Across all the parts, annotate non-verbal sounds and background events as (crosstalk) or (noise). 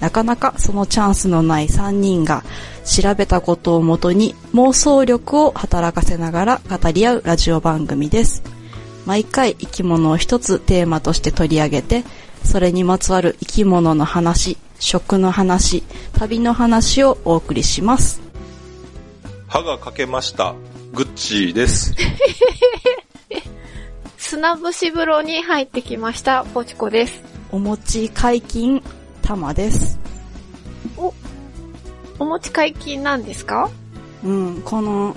なかなかそのチャンスのない3人が調べたことをもとに妄想力を働かせながら語り合うラジオ番組です。毎回生き物を一つテーマとして取り上げて、それにまつわる生き物の話、食の話、旅の話をお送りします。歯が欠けました。グッチーです。(laughs) 砂節風呂に入ってきました、ポチコです。お餅解禁、たまです。お餅解禁なんですか？うん、この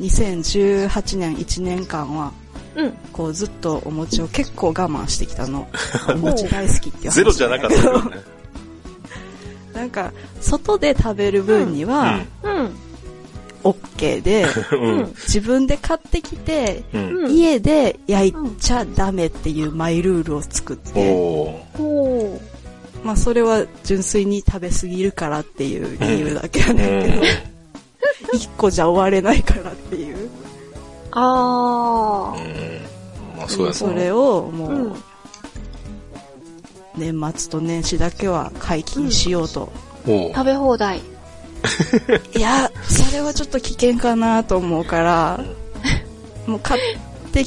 2018年1年間は、うん。こうずっとお餅を結構我慢してきたの。(laughs) お餅大好きっていう話ゼロじゃなかったけどね。(laughs) なんか、外で食べる分には、うん。OK で、うん。自分で買ってきて、うん。うん。家で焼いちゃダメっていうマイルールを作って、おー。ほまあそれは純粋に食べ過ぎるからっていう理由だけやねんけど、一個じゃ終われないからっていう。う。あー。うん。まあそうやな。それをもう、うん。年末と年始だけは解禁しようと。おー食べ放題。(laughs) いや、それはちょっと危険かなと思うから、もう買って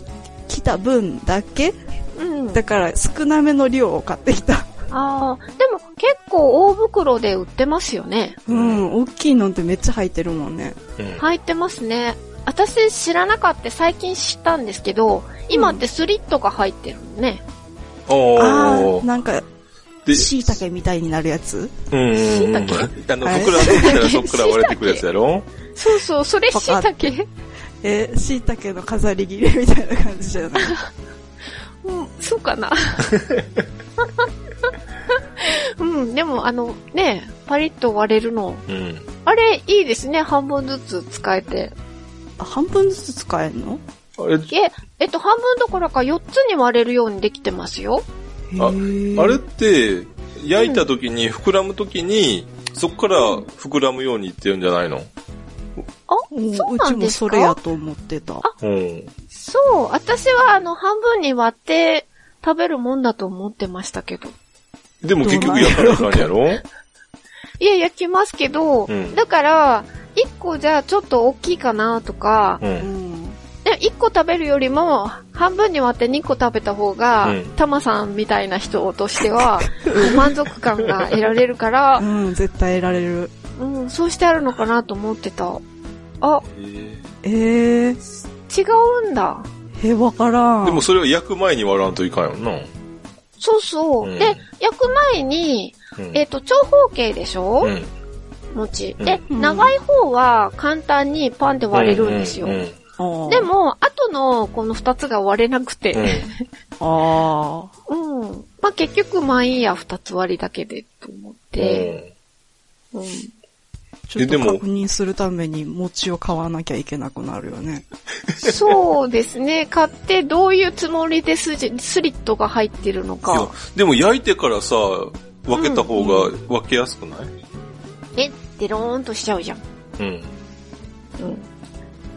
きた分だけうん。だから少なめの量を買ってきた。あー。でも結構大袋で売ってますよね。うん、大きいのってめっちゃ入ってるもんね。うん入ってますね。私知らなかった最近知ったんですけど、今ってスリットが入ってるのね。おあーー、なんか、で、椎茸みたいになるやつ？うん。椎茸？あの、あれ膨らんできたらそっから割れてくるやつやろ？(laughs) そうそう、それわかっ椎茸？え、椎茸の飾り切れみたいな感じじゃない？(laughs) うん、そうかな。(laughs) うん、でもあの、ね、パリッと割れるの。うん。あれ、いいですね。半分ずつ使えて。あ半分ずつ使えんの？あれ、え、えっと、半分どころか4つに割れるようにできてますよ。ああれって、焼いた時に、膨らむ時に、そっから膨らむようにって言うんじゃないの？あ、うんそううちもなんですか？それやと思ってた。うん。そう。私はあの、半分に割って食べるもんだと思ってましたけど。でも結局焼かなあかんやろ？(laughs) いや、焼きますけど、うんだから、1個じゃあちょっと大きいかなとか、う。うんん。で、1個食べるよりも、半分に割って2個食べた方が、うんタマさんみたいな人としては、(laughs) 満足感が得られるからう、ん、絶対得られる。うん、そうしてあるのかなと思ってた。あ、えー、違うんだ。え、わからん。でもそれを焼く前に割らんといかんよな。そうそう。うんで、焼く前に、うん。えっ、と、長方形でしょ、うん。餅。うんで、うん長い方は簡単にパンで割れるんですよ。うんうんあーで、も、後のこの二つが割れなくうんて、(laughs) あうん。まあ、結局、まあいいや、二つ割りだけで、と思って、うん。ーちょっとえでも確認するために餅を買わなきゃいけなくなるよね。(laughs) そうですね。買ってどういうつもりでスジスリットが入ってるのいやか。でも焼いてからさ、分けた方が分けやすくない？え、デローンとしちゃうじゃん。うん。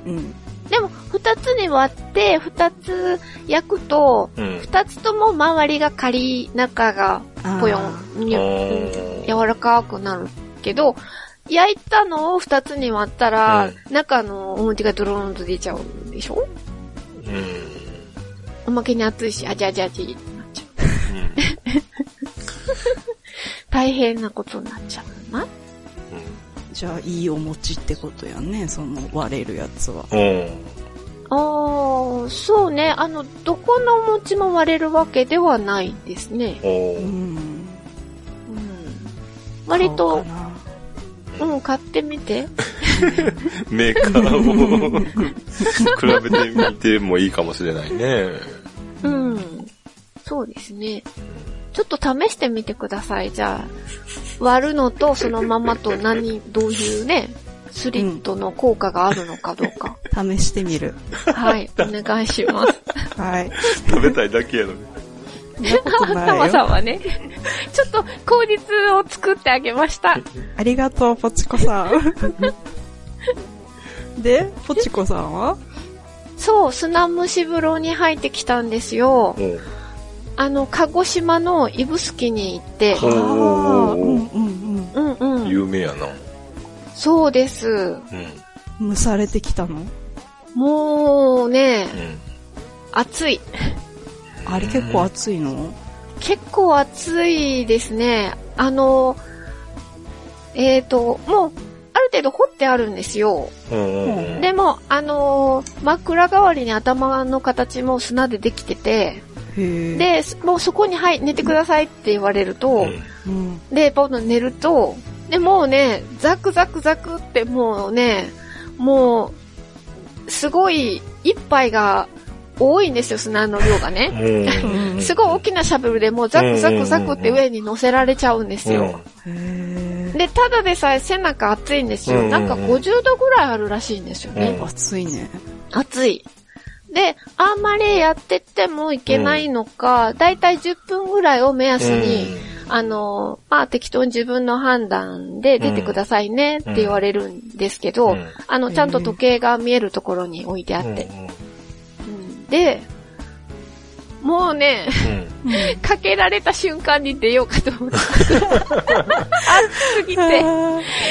うん。うん。でも、二つに割って、二つ焼くと、うん。二つとも周りがカリ、中がぽよん、柔らかくなるけど、焼いたのを二つに割ったら、う中のお餅がドローンと出ちゃうでしょ？うん。おまけに熱いし、あじゃあじゃあじゃってなっちゃう。(laughs) 大変なことになっちゃうな。じゃあ、いいお餅ってことやね、その割れるやつは。うん。うん。あー、そうね。あの、どこのお餅も割れるわけではないですね。おーうん。うん。割買おうとか、なうん、買ってみて。メーカーを (laughs) 比べてみてもいいかもしれないね。うん。そうですね。ちょっと試してみてください。じゃあ、割るのとそのままと何、どういうね、スリットの効果があるのかどうか。試してみる。はい、お願いします。はい。(laughs) 食べたいだけやのに。そんなことなタマいよ。さんはね、ちょっと口実を作ってあげました。ありがとう、ポチコさん。(laughs) で、ポチコさんは？そう、砂蒸し風呂に入ってきたんですよ。うん。あの、鹿児島の指宿に行って、ほうああ、うんうんうんうん。有名やな。そうです。うん。うん。蒸されてきたの？もうねう、ん。暑い。あれ結構熱いの？結構暑いですね。あの、えっ、と、もう、ある程度掘ってあるんですよ。でも、あのー枕代わりに頭の形も砂でできてて、で、もうそこに、はい、寝てくださいって言われると、うんうん。で、ポンと寝ると、で、もうね、ザクザクザクってもうね、もう、すごい一杯が多いんですよ、砂の量がね。すごい大きなシャベルでもうザクザクザクって上に乗せられちゃうんですよ。で、ただでさえ背中熱いんですよ。うんなんか50度ぐらいあるらしいんですよね。うん熱いね。暑い。で、あんまりやってってもいけないのか、だいたい10分ぐらいを目安に、あの、まあ適当に自分の判断で出てくださいねって言われるんですけど、うんあの、ちゃんと時計が見えるところに置いてあって。うんで、もうね、うん。うん。かけられた瞬間に出ようかと思って。暑すぎて。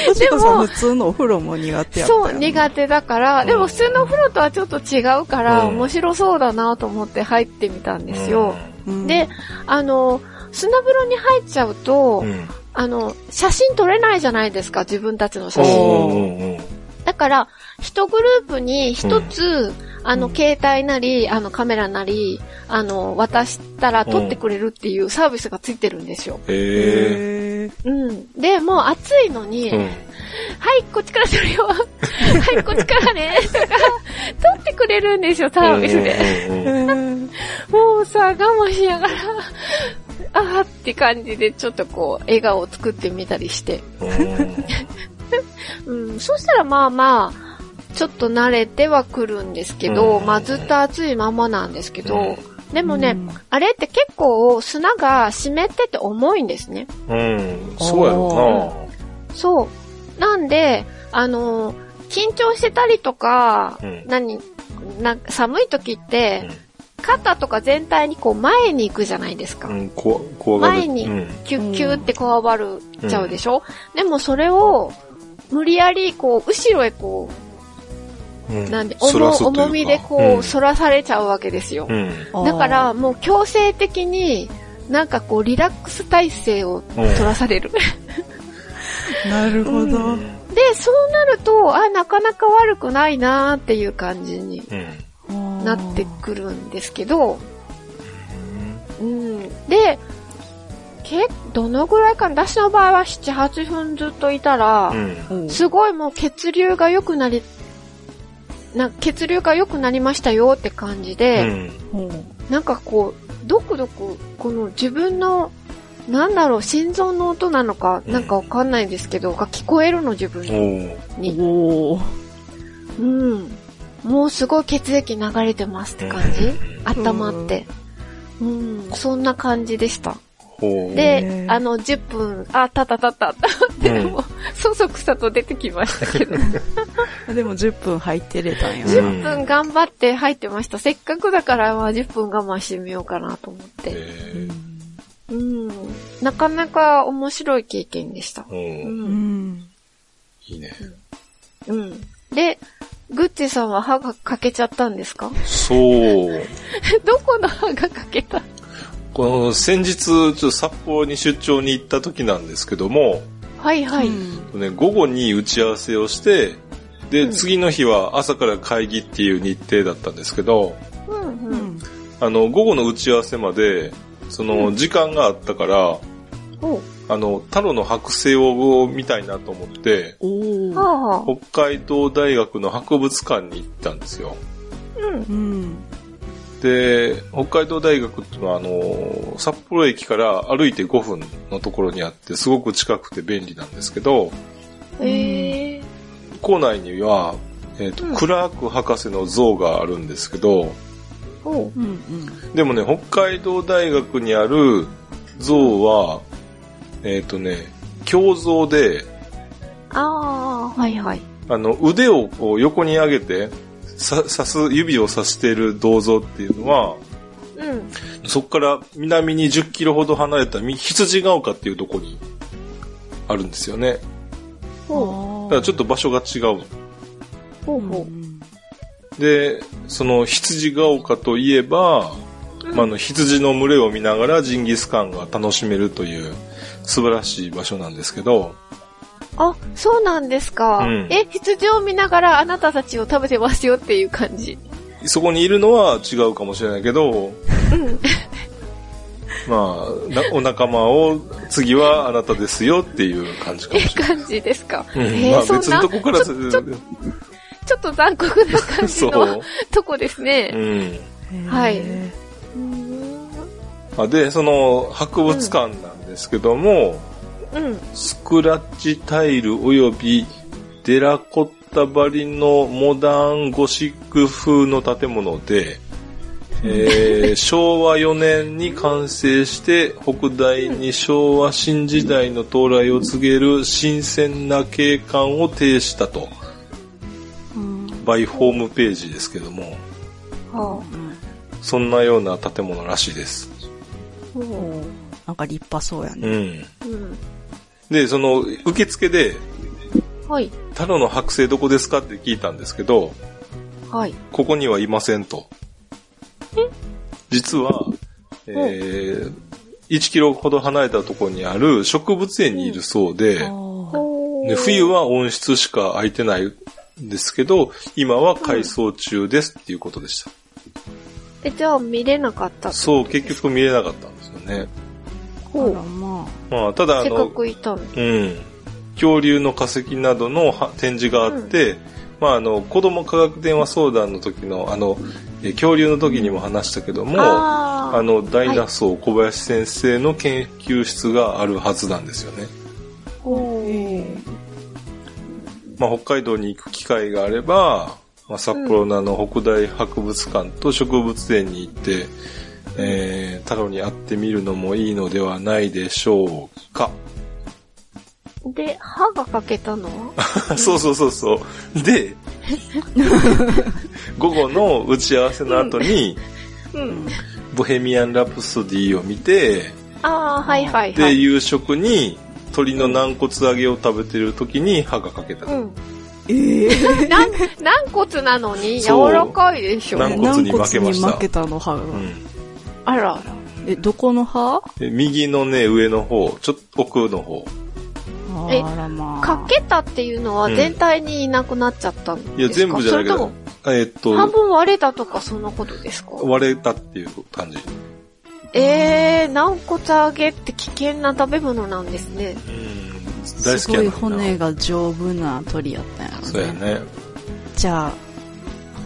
ポチコさん普通のお風呂も苦手やったよそう、苦手だから、でも普通のお風呂とはちょっと違うから、うん面白そうだなと思って入ってみたんですよ。うんで、あの、砂風呂に入っちゃうと、うん。あの、写真撮れないじゃないですか、自分たちの写真。だから、一グループに一つ、あの、携帯なり、あの、カメラなり、あの、渡したら撮ってくれるっていうサービスがついてるんですよ。へへえ。うん。で、もう暑いのに、え。うん。はい、こっちから撮るよ。(laughs) はい、こっちからね。とか、撮ってくれるんですよ、サービスで。うんうんうん (laughs) もうさ、我慢しながら、あーって感じで、ちょっとこう、笑顔を作ってみたりして。(laughs) うん、そしたらまあまあ、ちょっと慣れてはくるんですけど、うんまあずっと暑いままなんですけど、うんでもね、うんあれって結構砂が湿ってて重いんですね。うん。そうやろそう。なんで、あのー緊張してたりとか、うん何、な寒い時って、うん肩とか全体にこう前に行くじゃないですか。な。うん。こわ、怖がる。前にうん。キュッキュッってこわばるちゃうでしょ、でもそれを、無理やりこう、後ろへこうんう、なんで、重重みでこう、うん反らされちゃうわけですよ。うん。だから、もう強制的に、なんかこう、リラックス体勢を取らされる。(laughs) なるほど。で、そうなると、あ、なかなか悪くないなーっていう感じにうん。なってくるんですけど、うん。で、け、どのぐらいかな？私の場合は7、8分ずっといたら、うん。うんすごいもう血流が良くなり、な、血流が良くなりましたよって感じうで、ん。うんなんかこう、どくどく、この自分の、なんだろう、心臓の音なのか、うんなんかわかんないんですけど、が聞こえるの自分おーに。おーうん。もうすごい血液流れてますって感じ？うん温まって。うん、そんな感じでした。であの、10分、あ、たたたたって、うんもう、そそくさと出てきましたけど。(laughs) でも10分入ってれたんやな。10分頑張って入ってました。せっかくだから、まあ10分我慢してみようかなと思って。えうん。なかなか面白い経験でした。ーう。うんん。いいね。うん。で、グッチさんは歯が欠けちゃったんですか？そう。(laughs) どこの歯が欠けた？この先日、ちょっと札幌に出張に行った時なんですけども、はいはい。うんね、午後に打ち合わせをして、で、うん次の日は朝から会議っていう日程だったんですけど、うんううん。ん。あの、午後の打ち合わせまで、その、時間があったから、おうあの、タロの剥製を見たいなと思って。北海道大学の博物館に行ったんですよ。うん。うん。で、北海道大学っていうのは、あの、札幌駅から歩いて5分のところにあって、すごく近くて便利なんですけど、ええ校内には、えっ、と、うんクラーク博士の像があるんですけど、おううんうん。でもね、北海道大学にある像は、えっ、とね、胸像で、ああ、はいはい。あの、腕をこう横に上げて、さ、刺す、指を刺している銅像っていうのは、うん。そこから南に10キロほど離れたみ羊ヶ丘っていうとこにあるんですよね。ほだからちょっと場所が違う。う。ほうほんで、その羊ヶ丘といえば、う。まあ、あの羊の群れを見ながらジンギスカンが楽しめるという素晴らしい場所なんですけど、あ、そうなんですか。うんえ、羊を見ながらあなたたちを食べてますよっていう感じ。そこにいるのは違うかもしれないけど、うん。まあ、なお仲間を次はあなたですよっていう感じかもえ、しれない。感じですか。うんえーまあ別のとこからちょちょちょっと残酷な感じそのう。とこですうね。ん。はいで、その博物館なんですけども、うん。スクラッチタイル及びデラコッタ張りのモダンゴシック風の建物で、えー (laughs) 昭和4年に完成して北大に昭和新時代の到来を告げる新鮮な景観を呈したと、ーうんバイホームページですけども、はそんなような建物らしいです。あ。ほなんか立派そうやうね。ん。う。うん。で、その受付で、はい。タロの剥製どこですか？って聞いたんですけど、はい。ここにはいませんと。実は、えー、1キロほど離れたところにある植物園にいるそうで、で冬は温室しか空いてないんですけど、今は改装中ですっていうことでした。え、じゃあ見れなかったそう、結局見れなかったんですよね。ほうあら。ままあ、ただあせっかの、くいたの。うん。恐竜の化石などのは展示があって、まあ、あの、子供科学電話相談の時の、あの、え恐竜の時にも話したけども、あの、ダイナソー小林先生の研究室があるはずなんですよね。まあ、北海道に行く機会があれば、まあ、札幌のあの、北大博物館と植物園に行って、えー、太郎に会ってみるのもいいのではないでしょうか。で、歯が欠けたの？は (laughs) そうそうそうそう。で、(laughs) 午後の打ち合わせの後に、うん。ボヘミアン・ラプソディを見て、ああ、はいはいはで、い。夕食に鶏の軟骨揚げを食べてる時に歯が欠けた。うん。ええ (laughs) なん、軟骨なのに柔らかいでしょ。軟骨に負けました軟骨に負けたの歯が。うん。あらあら。え、どこの歯で右のね、上の方、ちょっと奥の方。えあらまあ。かけたっていうのはうん全体にいなくなっちゃったんですか？いや、全部じゃないけどそれとも、えっ半と、分割れたとかそんなことですか？割れたっていう感じ。えー、軟骨揚げって危険な食べ物なんですね。うん。大好すごい。骨が丈夫な鳥やったんやろね。そうやね。じゃあ、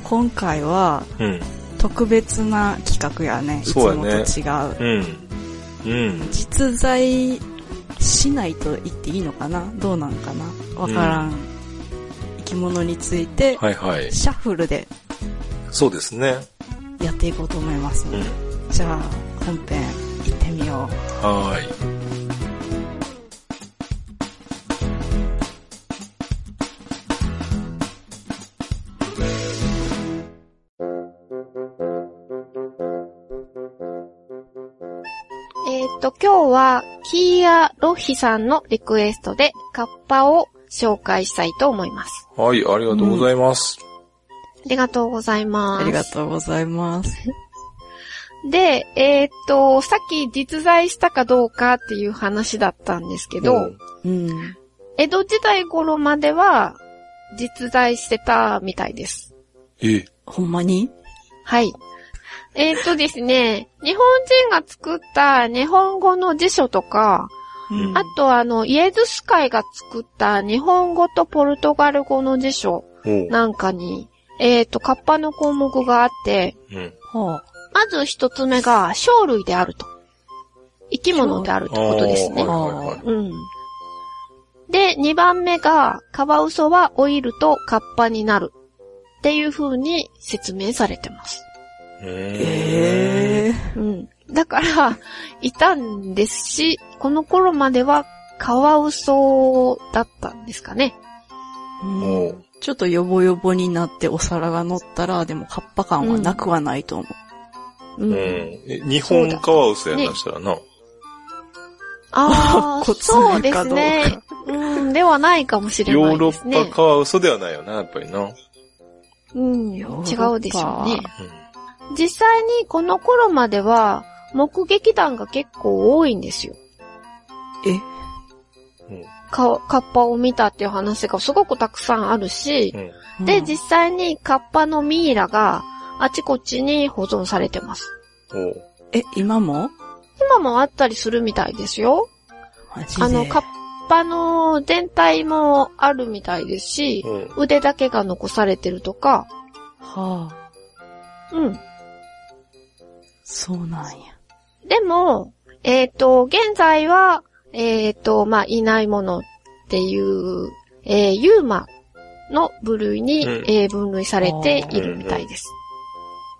今回はうん。特別な企画やね。いつもとね違う。うん。うん。実在しないと言っていいのかな？どうなんかな？わからん。生き物について、はいはい。シャッフルでそうですね。やっていこうと思いますので、うん。じゃあ、本編行ってみよはーい。今日は、キーア・ロッヒさんのリクエストで、カッパを紹介したいと思います。はい、ありがとうございます。ありがとうございうう。ます。ありがとうございます。(laughs) で、えっ、と、さっき実在したかどうかっていう話だったんですけど、うんうん。江戸時代頃までは実在してたみたいです。え、ほんまに？はい。えっ、とですね、日本人が作った日本語の辞書とか、うんあとあの、イエズス会が作った日本語とポルトガル語の辞書なんかに、えっ、と、カッパの項目があって、うん。はまず一つ目が、鳥類であると。生き物であるってことですね。うん。で、2番目が、カワウソはオイルとカッパになる。っていう風に説明されてます。えええうん。だから、いたんですし、この頃まではカワウソだったんですかね。もう、ちょっとヨボヨボになってお皿が乗ったら、でもカッパ感はなくはないと思う。うん。うん。え日本カワウソやなしたらな。ああ、コツそうでかどうかすね。うん、ではないかもしれヨーロないですね。ッパカワウソではないよな、やっぱりな。うん、違うでしょうね。う実際にこの頃までは、目撃談が結構多いんですよ。え？ん。うん。かカッパを見たっていう話がすごくたくさんあるし、うん。で、うん実際にカッパのミイラがあちこちに保存されてます。おうえ、今も？今もあったりするみたいですよ。マジで？あの、カッパの全体もあるみたいですし、うん。腕だけが残されてるとか、はあ、うん。そうなんや。でも、えっ、と、現在は、えっ、と、まあ、いないものっていう、えーユーマの部類に、うんえー分類されているみたいです。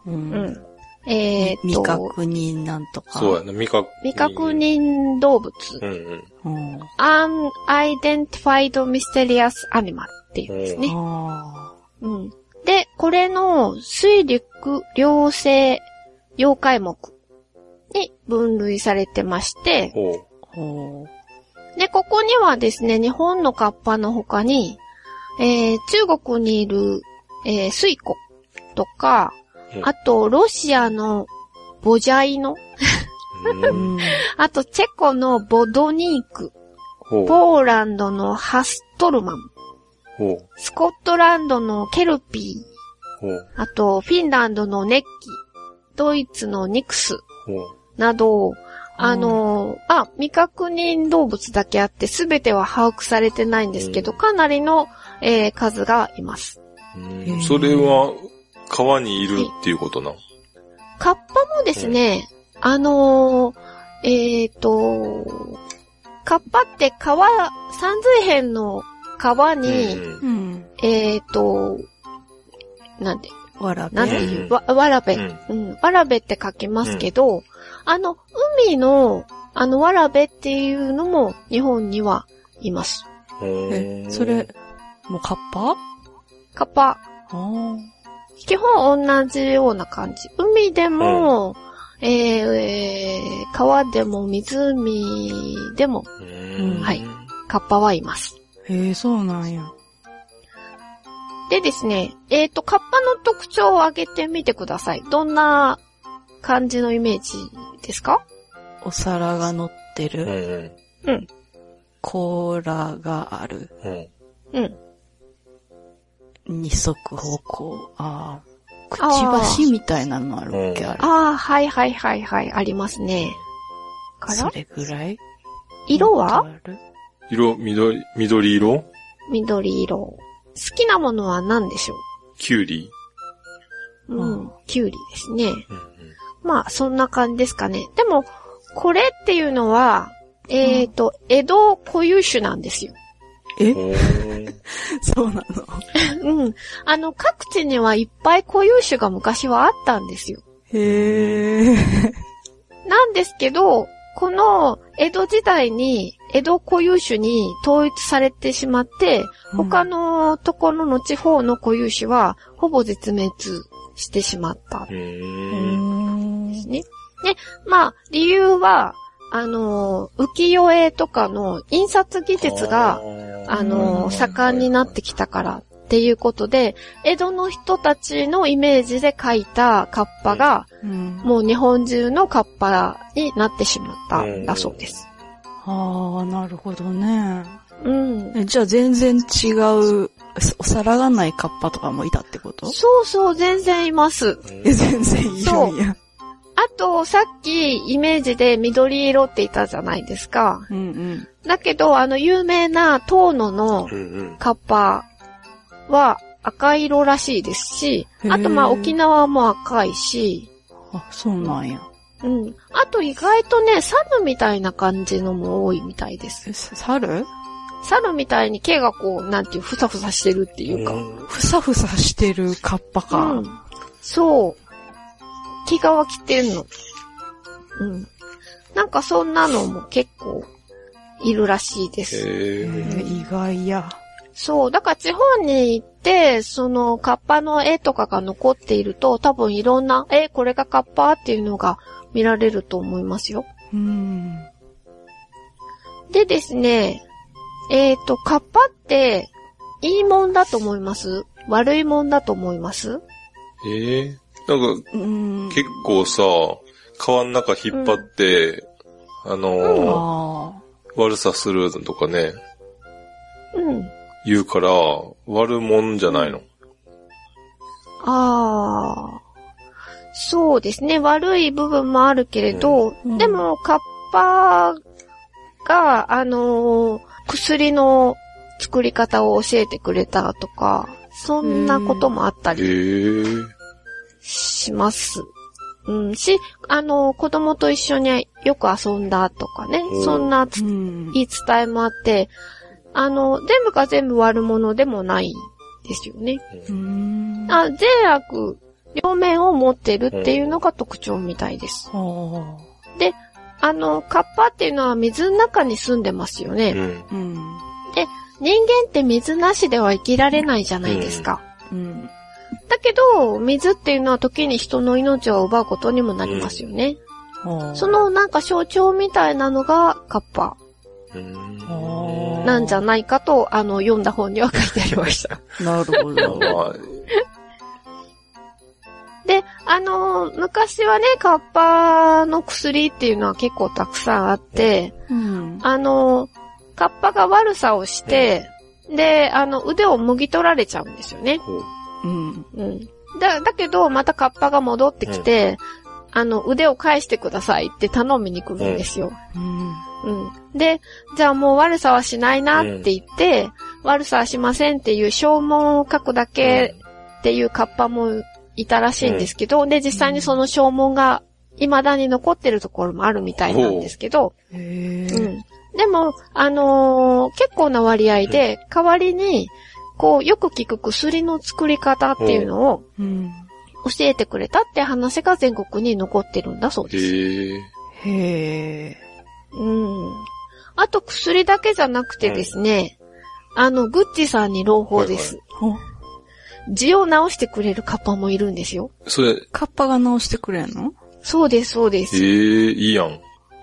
う。うんん。えっ、未と、確認なんとか。そうやな、味覚。未確。認動物、うんうん。うん。unidentified mysterious animal っていうんですね。あうん。で、これの水陸両生妖怪目に分類されてまして、で、ここにはですね、日本のカッパの他に、えー、中国にいる、えー、水虎とか、うんあと、ロシアのボジャイノ。(laughs) あと、チェコのボドニーク。ポーランドのハストルマン。スコットランドのケルピー。あと、フィンランドのネッキ、ドイツのニクス。など、あのーあ、未確認動物だけあって、すべては把握されてないんですけど、かなりの、えー数がいます。うんそれは、川にいるっていうことな。カッパもですね、あのーえっ、と、カッパって川、三髄辺の川に。えっ、と、なんて、わらべ。なんていうう、わ、わらべ、うんうん、わらべって書きますけど、あの、海の、あの、わらべっていうのも日本にはいます。え、それ、もうカッパ？カッパ、ああ。基本同じような感じ。海でも、えーえー川でも湖でもうんはいカッパはいます。へえ、そうなんや。でですね、えっ、と、カッパの特徴を挙げてみてください。どんな感じのイメージですか？お皿が乗ってうる。んうん。甲羅がある。うん。うん。二足歩行。ああ。くちばしみたいなのあるっけ、うんあれ。ああ、はいはいはいはい、ありますね。から？それぐらい？色は？色、緑、緑色？緑色。好きなものは何でしょキュウリ？うううんん。キュウリですね。うんまあ、そんな感じですかね。でも、これっていうのは、えっ、と、江戸固有種なんですよ。え？(laughs) そうなの？(laughs) うん。あの、各地にはいっぱい固有種が昔はあったんですよ。へえ。なんですけど、この江戸時代に江戸固有種に統一されてしまって、他のところの地方の固有種はほぼ絶滅してしまった。ですね。で、まあ、理由は、あの、浮世絵とかの印刷技術が、あの、盛んになってきたからっていうことで、江戸の人たちのイメージで描いたカッパが、うん。もう日本中のカッパになってしまったんだそうです。ああ、なるほどね。うん。えじゃあ全然違う、お皿がないカッパとかもいたってこと？そうそう、全然います。え、全然いるんや。あと、さっきイメージで緑色って言ったじゃないですか。うんうん。だけど、あの、有名な遠野のうんうん。カッパは赤色らしいですし、あとまあ沖縄も赤いし、あ、そうなんや。うん。あと意外とね、サムみたいな感じのも多いみたいです。え、猿？猿みたいに毛がこう、なんていう、ふさふさしてるっていうか。うんふさふさしてるカッパか。うん。そう。毛皮着てんの。うん。なんかそんなのも結構いるらしいです。へえーー意外や。そう。だから地方に行って、そのカッパの絵とかが残っていると、多分いろんな、え、これがカッパっていうのが見られると思いますよ。うん。でですね、えっ、と、カッパって、いいもんだと思います？悪いもんだと思います？えー？なんか、うん。結構さ、川の中引っ張って、あのーあ悪さするとかね、うん。言うから、悪もんじゃないの。ああ。そうですね。悪い部分もあるけれど、うんでも、カッパが、あのー薬の作り方を教えてくれたとか、そんなこともあったへりーします。うん、し、あのー子供と一緒によく遊んだとかねう、んそんな。言い伝えもあって、あの、全部が全部悪者でもないですよね。うん。あ、善悪、両面を持ってるっていうのが特徴みたいです。はあの、カッパっていうのは水の中に住んでますよね。うん。あ。うん。人間って水なしでは生きられないじゃないですか。うん。だけど、水っていうのは時に人の命を奪うことにもなりますよね。はあそ、のなんか象徴みたいなのがカッパうんなんじゃないかと、あの、読んだ本には書いてありました。(laughs) なるほど。まあ、で、あのー昔はね、カッパの薬っていうのは結構たくさんあって、うん。あの、カッパが悪さをして、で、あの、腕をもぎ取られちゃうんですよね。こうん。うん。だ、だけど、またカッパが戻ってきて、あの、腕を返してくださいって頼みに来るんですよ。うん。うん。で、じゃあもう悪さはしないなって言って、悪さはしませんっていう証文を書くだけっていうカッパもいたらしいんですけど、で、実際にその証文が未だに残ってるところもあるみたいなんですけど。うん。でも、あのー結構な割合で、代わりに、こう、よく聞く薬の作り方っていうのをうん。教えてくれたって話が全国に残ってるんだそううです。へえ。へえ。うん。あと薬だけじゃなくてですね、あの、グッチさんに朗報です。お字を直してくれるカッパもいるんですよ。それ、カッパが直してくれんの？そうです、そうでえす。え、いいやん。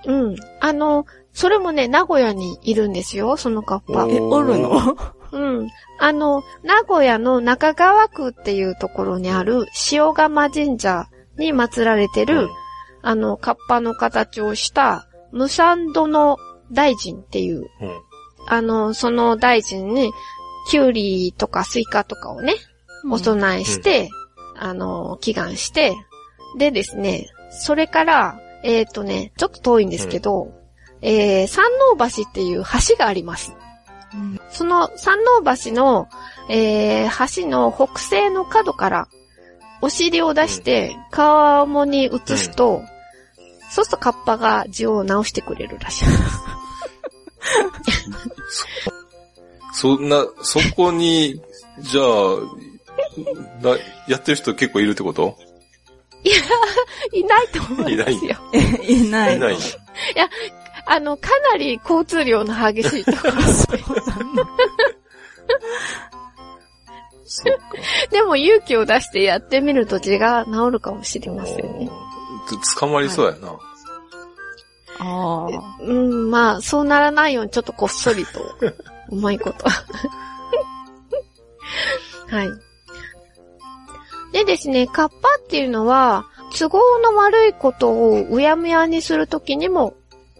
うん。あの、それもね、名古屋にいるんですよ、そのカッパ。え、おるの？(laughs) うん。あの、名古屋の中川区っていうところにある塩釜神社に祀られてる、うんあの、カッパの形をした、無産殿大臣っていう、うん。あの、その大臣に、キュウリとかスイカとかをね、お供えして、あの、祈願して、でですね、それから、えっ、とね、ちょっと遠いんですけど、えー、山王橋っていう橋があります。うん。その山王橋の、えー、橋の北西の角から、お尻を出して、川面に映すと、そうするとカッパが字を直してくれるらしいです。(laughs) そんな、そこに、じゃあ、なやってる人結構いるってこと？いないと思いますよ。え、いない。いない。あの、かなり交通量の激しいところ。(laughs) そっか。でも勇気を出してやってみると字が治るかもしれませんね。つ捕まりそうやな。ああ。うん、まあ、そうならないようにちょっとこっそりと、うまいこと。(laughs) はい。でですね、カッパっていうのは、都合の悪いことをうやむやにするときにも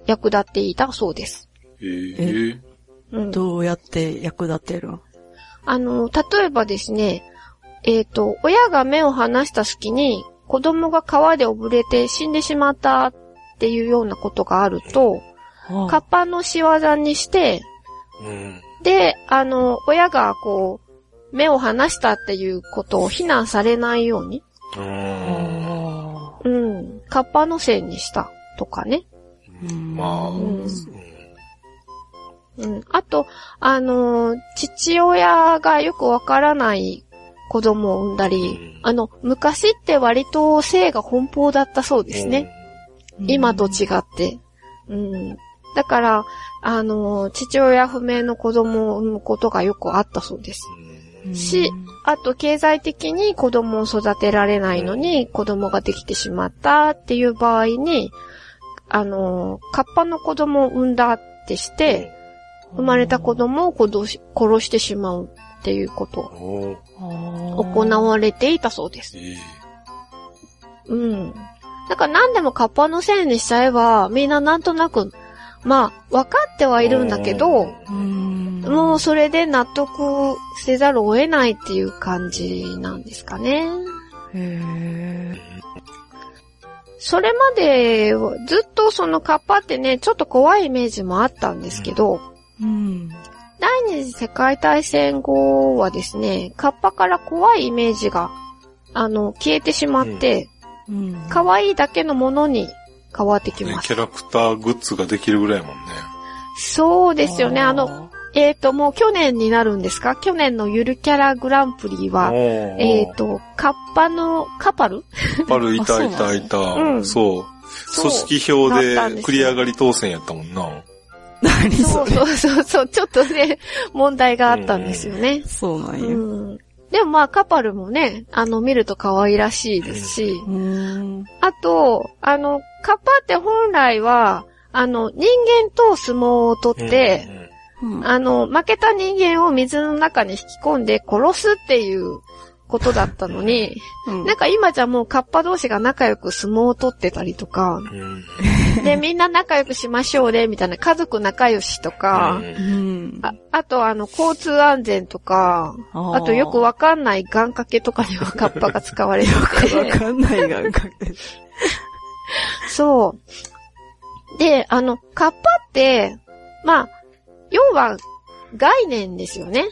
役立っていたそうです。へえ。うん、どうやって役立てるんあの、例えばですね、えっ、と、親が目を離した隙に子供が川で溺れて死んでしまったっていうようなことがあると、カッパの仕業にして、うん。で、あの、親がこう、目を離したっていうことを非難されないように、うん。あうん、カッパのせいにしたとかね。ーうんまあ、うんうん。あと、あのー父親がよくわからない子供を産んだり、うんあの、昔って割と性が奔放だったそうですね。今と違って。うん。だから、あのー父親不明の子供を産むことがよくあったそうです。うんしあと、経済的に子供を育てられないのに、子供ができてしまったっていう場合に、あのー、カッパの子供を産んだってして、生まれた子供を殺し殺してしまうっていうこと行われていたそうです。うん。だから何でもカッパのせいにしちゃえば、みんななんとなく、まあ、分かってはいるんだけど、うん。もうそれで納得せざるを得ないっていう感じなんですかね。へそれまではずっとそのカッパってね、ちょっと怖いイメージもあったんですけど、ーうん。第二次世界大戦後はですね、カッパから怖いイメージが、あの、消えてしまって、うん。可愛いだけのものに変わってきねます。キャラクターグッズができるぐらいやもんね。そうですよね。あの、、えっ、と、もう去年になるんですか？去年のゆるキャラグランプリは、ええっ、と、カッパの、カパル？パルいたいたいた。(laughs) うんそう。そう組織票で繰り上がり当選やったもんな。何そそうれ。そうそうそう、ちょっとね、(laughs) 問題があったんですよね。そうなんや。うん。でもまあ、カパルもね、あの、見ると可愛らしいですし、うん。あと、あの、カッパって本来は、あの、人間と相撲を取って、うんあの、負けた人間を水の中に引き込んで殺すっていうことだったのに、うんなんか今じゃもうカッパ同士が仲良く相撲を取ってたりとか、うんうんで、みんな仲良くしましょうね、みたいな家族仲良しとか、うん。ああとあの、交通安全とか、あとよくわかんない願掛けとかにはカッパが使われてわて、かんないがかけそう。で、あの、カッパって、まあ、要は概念ですよね。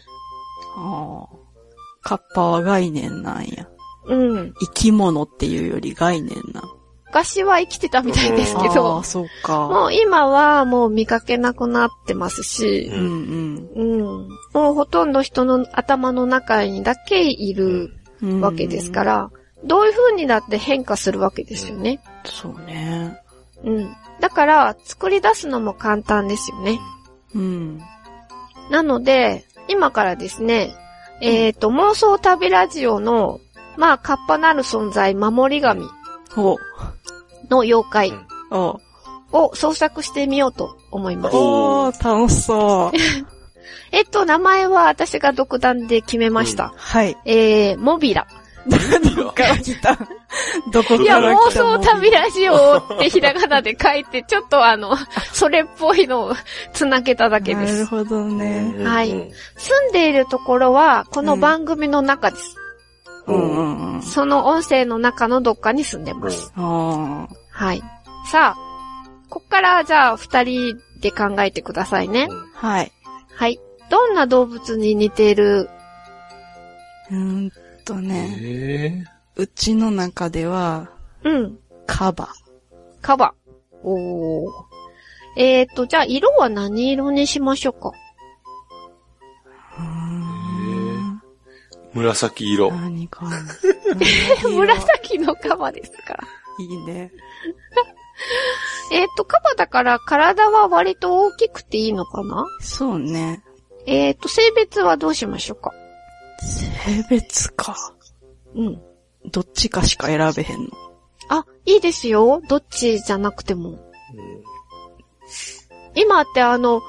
カッパは概念なんや。うん。生き物っていうより概念な。昔は生きてたみたいですけあどあ、、そうか。もう今はもう見かけなくなってますしう、んうん。もうほとんど人の頭の中にだけいるうん。わけですから、どういう風にだって変化するわけですよね。そうね。うん。だから、作り出すのも簡単ですよね。うん。なので、今からですね、えっ、と、妄想旅ラジオの、まあ、カッパなる存在、守り神お、の妖怪を創作してみようと思います。おー、楽しそう。(laughs) えっと、名前は私が独断で決めました。はい。えー、モビラ。どこから来たどこいや、から妄来た想旅ラジオってひらがなで書いて、ちょっとあの、(laughs) それっぽいのをつなげただけです。なるほどね。はいうん住んでいるところは、この番組の中です。うんうんうん。その音声の中のどっかに住んでます。あはい。さあ、こっからじゃあ二人で考えてくださいね。あ。はい。はい。どんな動物に似ている？うーんとうんね、えうちの中では、うん。カバ。カバ。おー。えーと、じゃあ色は何色にしましょうか？うーんー紫色。何かな。紫のカバですか？いいね。えーと、カバだから体は割と大きくていいのかな？そうね。えーと、性別はどうしましょうか？性別か。うん。どっちかしか選べへんの。あ、いいですよ。どっちじゃなくても。今ってあの、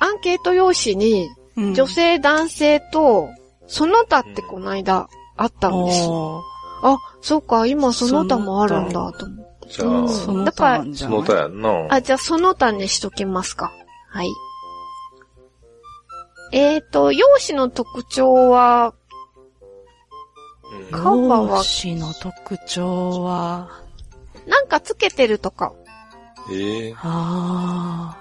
アンケート用紙に、うん女性、男性と、その他ってこの間あったんです。おーあ、そうか、今その他もあるんだと思って。じゃうんあ、その他なんじそゃないの他やんな。あ、じゃあその他にしときますか。はい。えーと、容姿の特徴は、うんカバは？容姿の特徴は、なんかつけてるとか。ええあ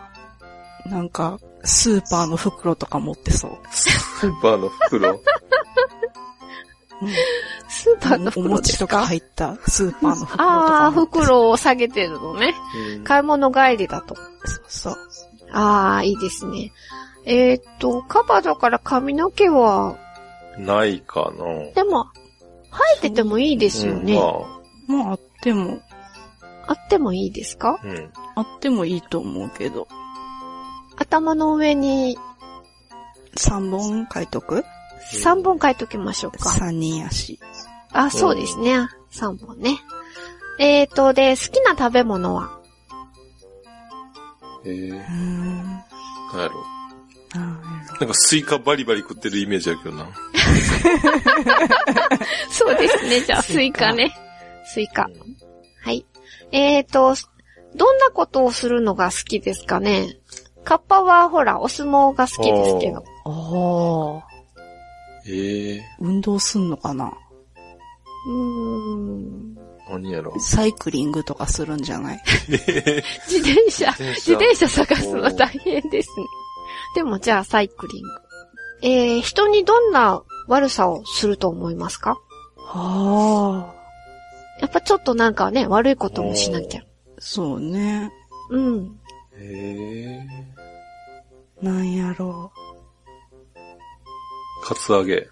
ー、なんか、スーパーの袋とか持ってそう。スーパーの袋？スーパーのお袋です餅とかか入ったスーパーの袋とああ、か持ってそう。袋を下げてるのね。うん買い物帰りだと。そうそう。ああ、いいですね。えーっと、カバだから髪の毛は、ないかな。でも、生えててもいいですよね。うんままあ、あっても、あってもいいですか？あ、うん。あってもいいと思うけど。頭の上に3本書いとく？3本書いときましょうか。?3 人やし。あ、そうですね。3本ね。えーと、で、好きな食べ物は？えー、うーん。なんやろ。なんかスイカバリバリ食ってるイメージやけどな。(laughs) そうですね。じゃあ、スイカね。スイカ。はい。えーと、どんなことをするのが好きですかね？カッパはほら、お相撲が好きですけど。ろ。ああ。ええ運動すんのかな？うーん。何やろ。サイクリングとかするんじゃない？(laughs) (laughs) 自転車、自自転車探すの大変ですね。でもじゃあサイクリング。えー、人にどんな悪さをすると思いますか？ああ。やっぱちょっとなんかね、悪いこともしなきゃ。そうね。うん。ええなんやろカツアゲ。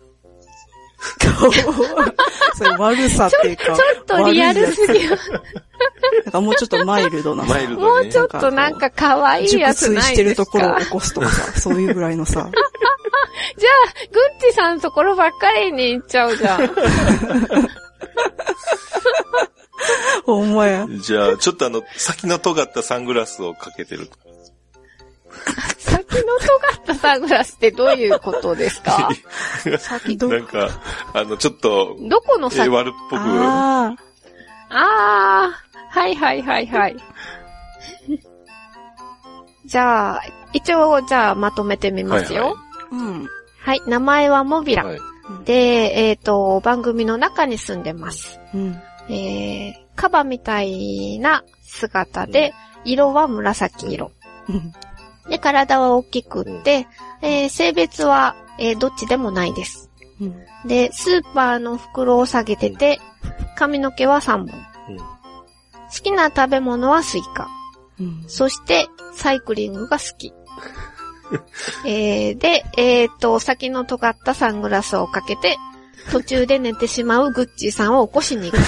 (laughs) う。それ悪さっていう。か。ちょっとリアルすぎる。なんかもう。ちょっとマイルドなさ。マイルドもう。ちょっとなんか可愛いやつ睡してるないですかところを起こすとかさ、そう。いう。ぐらいのさ。じゃあ、グッチさんのところばっかりに行っちゃう。じゃん。ほんまや。じゃあ、ちょっとあの、先の尖ったサングラスをかけてる。尖ったサングラスってどういうことですか？(laughs) 先どなんか、あの、ちょっと、どこの先？え悪っぽく、ああー、はいはいはいはい。(laughs) じゃあ、一応、じゃあまとめてみますよ。はいはあ。うん。はい、名前はモビラ。はい。で、えっ、と、番組の中に住んでます。うん。えー、カバみたいな姿で、色は紫色。うん。で、体は大きくって、えー性別は、えーどっちでもないです。うん。で、スーパーの袋を下げてて、髪の毛は3本。うん好きな食べ物はスイカ。うん。そして、サイクリングが好き。(laughs) えー、で、えっ、と、先の尖ったサングラスをかけて、途中で寝てしまうグッチーさんを起こしに行く。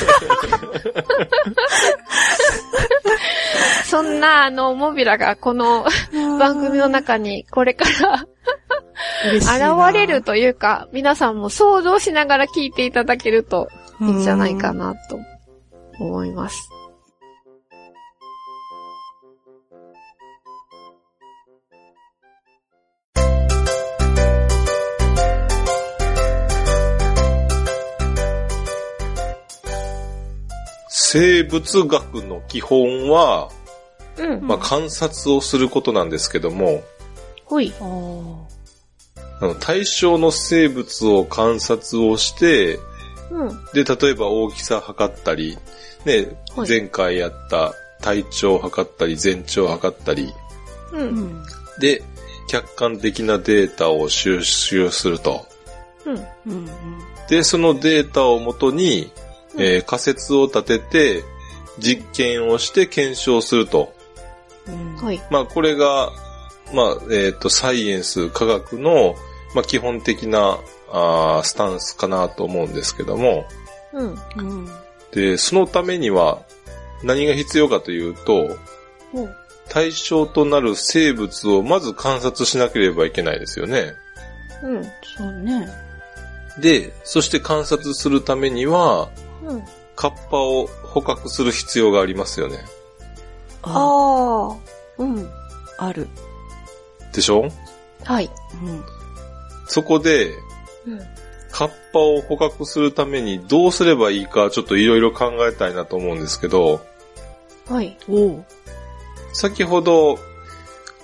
そんな、あの、モビラがこの番組の中にこれから現れるというか、皆さんも想像しながら聞いていただけるといいんじゃないかなと思います。生物学の基本は、うん。まあ、観察をすることなんですけども、ほい。あの対象の生物を観察をして、うん。で、例えば大きさ測ったり、ね、はい前回やった体長を測ったり、全長を測ったり、う。うんん。で、客観的なデータを収集すると。うん。うん。で、そのデータをもとに、えー仮説を立てて、実験をして検証すると。うん。はい。まあ、これが、まあ、えっ、と、サイエンス、科学の、まあ、基本的な、あースタンスかなと思うんですけども、うん。うん。で、そのためには、何が必要かというと、ほう。対象となる生物をまず観察しなければいけないですよね。うん。そうね。で、そして観察するためには、うん。カッパを捕獲する必要がありますよね。あああ。うん。あ、ある。でしょ？はい。うん。そこで、うん。カッパを捕獲するためにどうすればいいかちょっといろいろ考えたいなと思うんですけど、はい。おう。先ほど、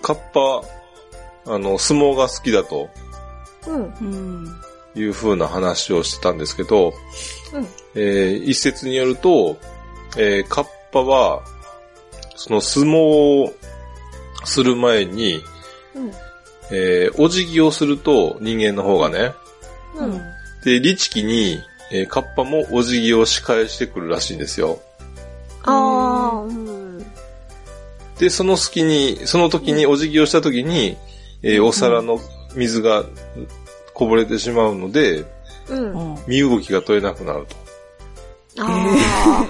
カッパ、あの、相撲が好きだとうん。うん。いう風な話をしてたんですけど、うん。えー一説によると、えーカッパは、その相撲をする前に、うん。えーお辞儀をすると人間の方がね、うん。で、律儀に、えーカッパもお辞儀を仕返してくるらしいんですよ。ああ、うん。で、その隙に、その時にお辞儀をした時に、えーお皿の水がこぼれてしまうので、うん。うん身動きが取れなくなると。あ (laughs)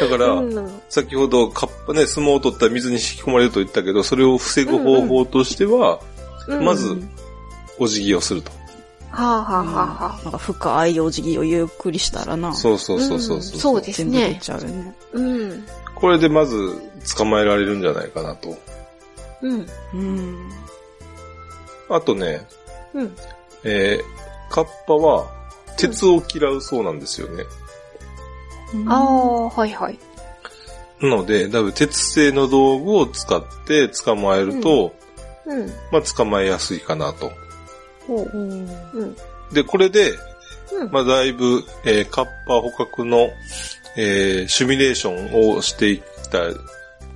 だから。先ほどカッパね、相撲を取ったら水に引き込まれると言ったけど、それを防ぐ方法としては、うんまず、お辞儀をすると。はあはあはあはあ。なんか深いお辞儀をゆっくりしたらな。そうそうそうそううんそう。そうです全部。ちゃうよね。うん。これでまず捕まえられるんじゃないかなと。うん。うん。あとね、うん。えー、カッパは鉄を嫌うそうなんですよね。ああ、はいはい。なので、だいぶ鉄製の道具を使って捕まえると、うん。まあ捕まえやすいかなと。ほう。うん。うん。で、これで、うん。まあだいぶ、えーカッパ捕獲の、えーシミュレーションをしていったら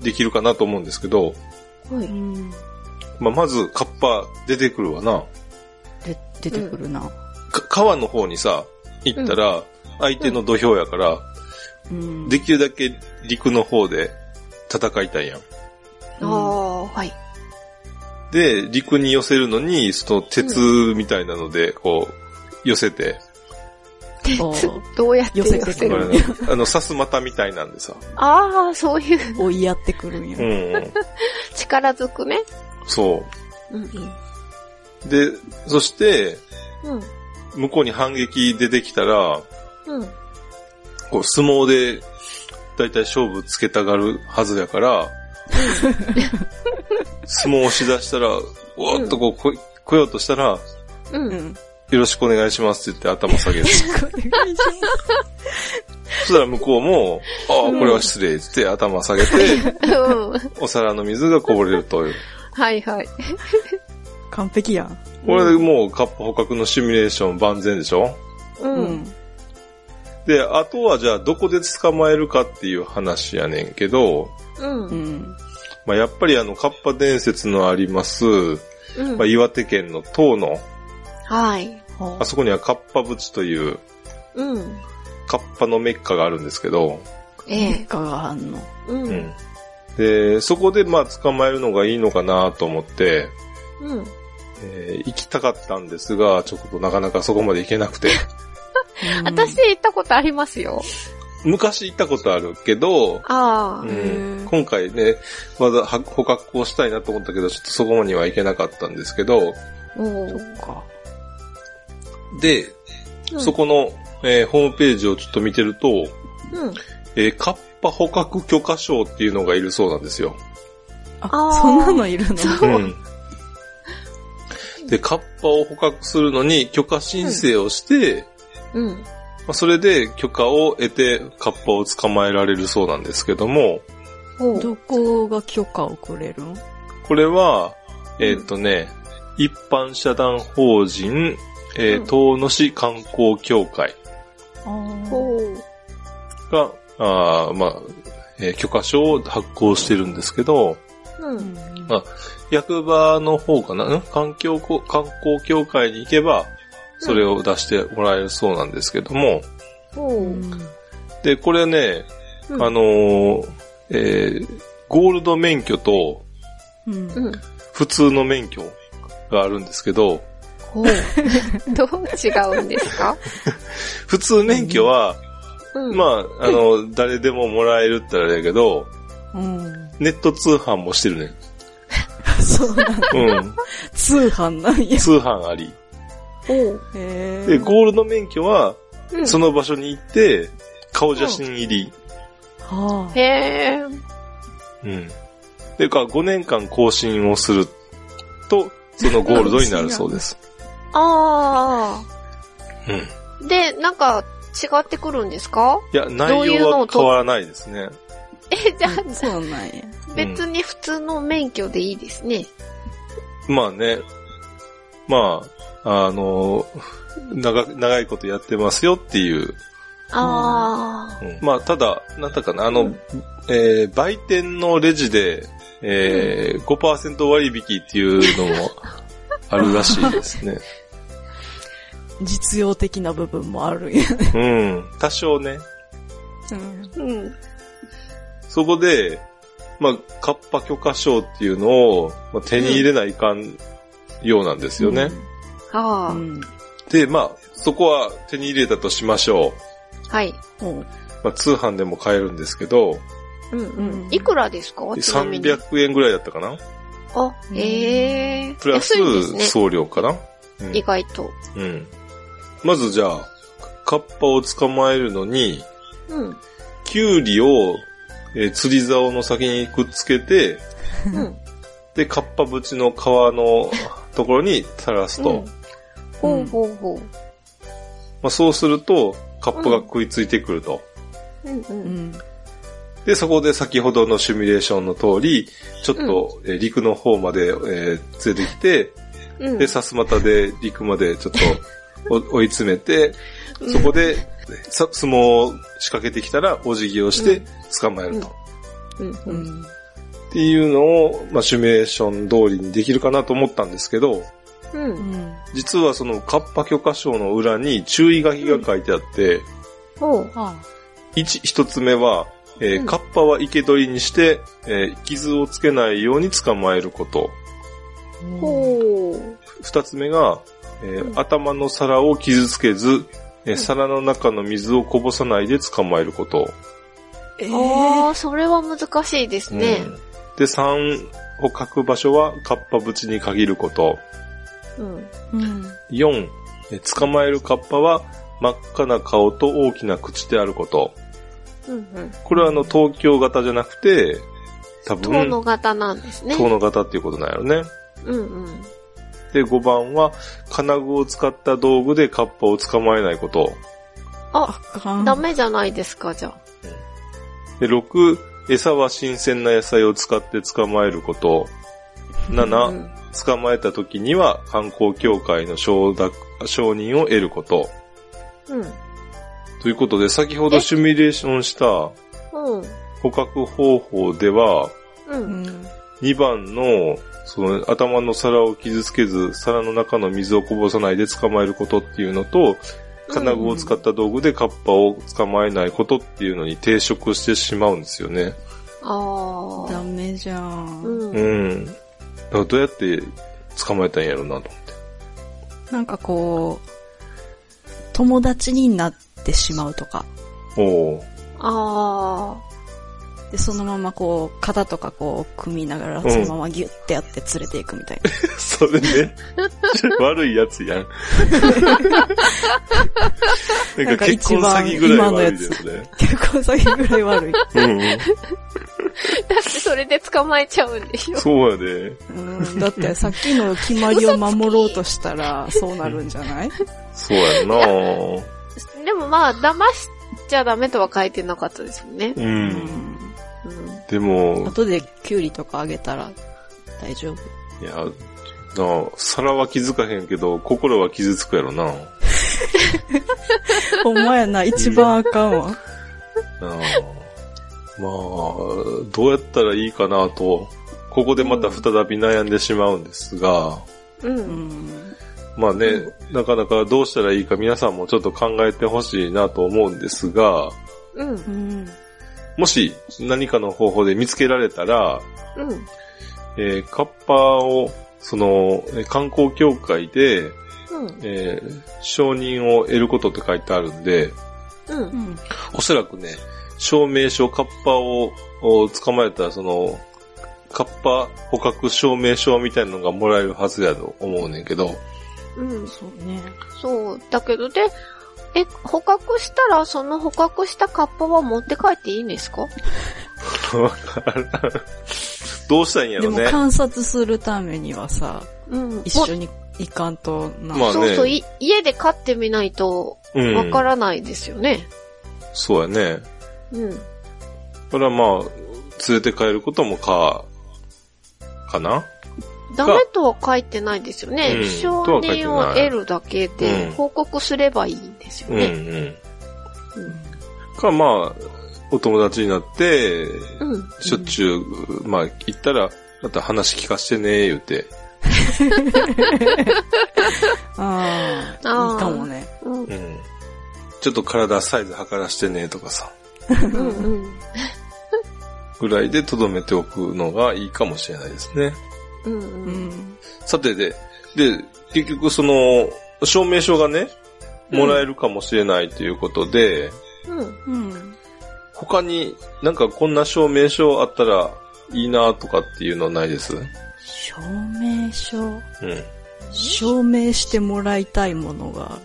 できるかなと思うんですけど、はい。うん。まあまずカッパ出てくるわな。で、出てくるな。か川の方にさ、行ったら、相手の土俵やから、うん。できるだけ陸の方で戦いたいやん。ああ、はい。で、陸に寄せるのに、その鉄みたいなので、こう、寄せて、お鉄、どうやって寄せ寄せてくるこれねあの、刺す股みたいなんでさ。ああ、そういう追いやってくるんや。うん。(laughs) 力ずくね。そうんうん。う。で、そして、うん。向こうに反撃出てきたら、うん。こう、相撲で、だいたい勝負つけたがるはずやから、相撲をしだしたら、おーっとこう、こ来ようとしたら、う。うんん。よろしくお願いしますって言って頭下げる。(laughs) お願いしそしたら向こうも、ああ、これは失礼って言って頭下げて、うん。お皿の水がこぼれるという。はいはい。完璧やん。これでもうカッパ捕獲のシミュレーション万全でしょ？う。うんん。で、あとはじゃあどこで捕まえるかっていう話やねんけど、うん。ううん。ん。まあ、やっぱりあの、カッパ伝説のあります、まあ、岩手県の東の、はい。あそこにはカッパ淵といううん。カッパのメッカがあるんですけど、ええ。かがあんの。う。うんん。で、そこでまあ捕まえるのがいいのかなと思って、うん。えー行きたかったんですが、ちょっとなかなかそこまで行けなくて。(laughs) 私行ったことありますよ。昔行ったことあるけど、ああう。ん、今回ね、まだは捕獲をしたいなと思ったけど、ちょっとそこには行けなかったんですけど、おそーっか。で、うんそこの、えーホームページをちょっと見てると、うん。えーカッパ捕獲許可証っていうのがいるそうなんですよ。あそんなのいるの？そううん。で、カッパを捕獲するのに許可申請をして、うん。まあ、それで許可を得てカッパを捕まえられるそうなんですけども、どこが許可をくれるのこれは、えーっ、とね、一般社団法人、えーうん。遠野市観光協会あー。おう。が、あーまあ、えー許可証を発行してるんですけど、う。うん。んあ役場の方かな、ん？環境こ、観光協会に行けば、それを出してもらえるそうなんですけども、おう。うんで、これね、うんあのーえーゴールド免許と。普通の免許があるんですけど、おう。(laughs) どう違うんですか？(laughs) 普通免許は、うん。まあ、あの、誰でももらえるってあれだけど、うん。ネット通販もしてるね。そうなんだ。うん。通販なんや。通販あり。おう。へで、ゴールド免許は、うんその場所に行って、顔写真入り。はへえ。うん。で、か、5年間更新をすると、そのゴールドになるそうです。あうん。あ。で、なんか、違ってくるんですか？いや、ど内容のをと？は変わらないですね。え、じゃあ。そうなんや。ん別に普通の免許でいいですね。まあね、まあ、あの、長、長いことやってますよっていう。あうんまあ、ただ、なんだかな、あの、えー売店のレジで、えー5%割引っていうのもあるらしいですね。(laughs) 実用的な部分もあるんやね。うん。多少ね。うんあ。うん。そこで、まあ、カッパ許可証っていうのを、まあ、手に入れないかんようなんですよね。はあ、うん。で、まあ、そこは手に入れたとしましょはい。ほうう。まあ、通販でも買えるんですけど、うんううんん。いくらですか？ちなみに。300円ぐらいだったかなあ、ええプラスね。送料かな、うん意外と。うん。まずじゃあ、カッパを捕まえるのに、うん。キュウリを、えー釣り竿の先にくっつけて、うん。で、カッパ縁の皮のところに垂らすと。うんほうほうほまあ、そうすると、カッパが食いついてくると。う。うんう。うんん。で、そこで先ほどのシミュレーションの通り、ちょっと、えー陸の方まで、えー連れてきて、うん。で、さすまたで陸までちょっとお (laughs) 追い詰めて、そこで、さ相撲を仕掛けてきたら、お辞儀をして捕まえると。うんううん。ん。っていうのを、まあ、シミュレーション通りにできるかなと思ったんですけど、う。うんん。実はそのカッパ許可証の裏に注意書きが書いてあって、ほう。は一、一つ目は、えーうんカッパは生け捕りにして、えー傷をつけないように捕まえること。二つ目が、えーうん頭の皿を傷つけず、えー皿の中の水をこぼさないで捕まえること。えああ、それは難しいですねう。んで、三、捕獲場所はカッパ縁に限ること。うん。うん。四、えー捕まえるカッパは真っ赤な顔と大きな口であること。うんうん。これはあの東京型じゃなくて、多分、遠野型なんですね。遠野型っていうことなんやろね。うんうん。で、5番は、金具を使った道具でカッパを捕まえないこと。あ、あダメじゃないですか、じゃあ。で、6、餌は新鮮な野菜を使って捕まえること。7、うん捕まえた時には観光協会の承諾承認を得ること。うん。ということで、先ほどシミュレーションしたうん。捕獲方法では、う。うんん。2番の、その頭の皿を傷つけず、皿の中の水をこぼさないで捕まえることっていうのと、金具を使った道具でカッパを捕まえないことっていうのに抵触してしまうんですよね。ああ。ダメじゃん。うん。うん。だからどうやって捕まえたんやろうなと思って。なんかこう、友達になってしまうとか。おおあで、そのままこう、肩とかこう、組みながら、うんそのままギュッてやって連れていくみたいな。(laughs) それね、悪いやつやん。な (laughs) なんんかか結婚詐欺ぐらい悪いですね。結構詐欺ぐらい悪い。うんうん。あ。だってそれで捕まえちゃうんでしょ。そうやで。うん、だってさっきの決まりを守ろうとしたら、そうなるんじゃない？そうやんなでもまあ、騙しちゃダメとは書いてなかったですよね。うん。でも、後でキュウリとかあげたら大丈夫。いや、なあ、皿は気づかへんけど、心は傷つくやろな。(laughs) ほんまやな、一番あかんわ。なあまあ、どうやったらいいかなと、ここでまた再び悩んでしまうんですが、う。うんん。まあね、うなかなかどうしたらいいか皆さんもちょっと考えてほしいなと思うんですが、うん。うん。もし何かの方法で見つけられたら、うん。えーカッパを、その、えー観光協会で、うん。えー承認を得ることって書いてあるんで、うんう。ん。おそらくね、証明書、カッパをを捕まえたら、その、カッパ捕獲証明書みたいなのがもらえるはずやと思うねんけど、うん。そうね。そう。だけど、で、え、捕獲したら、その捕獲したカッパは持って帰っていいんですか？わからんどうしたらいいんやでもろね。観察するためにはさ、うん。一緒に行かんとな。まあねそうそう、い家で飼ってみないと、うん。わからないですよね。そうやね。うん。これはまあ、連れて帰ることもか、かな？ダメとは書いてないですよね。うん承認を得るだけでうん報告すればいいんですようんうね。ん。か、まあ、お友達になって、うん。しょっちゅう、まあ、行ったら、また話聞かしてね、言うて。(laughs) ああ、いいかもね。うん。うん。うん。ちょっと体サイズ測らしてね、とかさ。うん。ぐらいで留めておくのがいいかもしれないですね。うんううん。ん。さてで、で、結局その、証明書がね、もらえるかもしれないということで、うん。うん。他になんかこんな証明書あったらいいなとかっていうのないです？うん。証明書？証明してもらいたいものが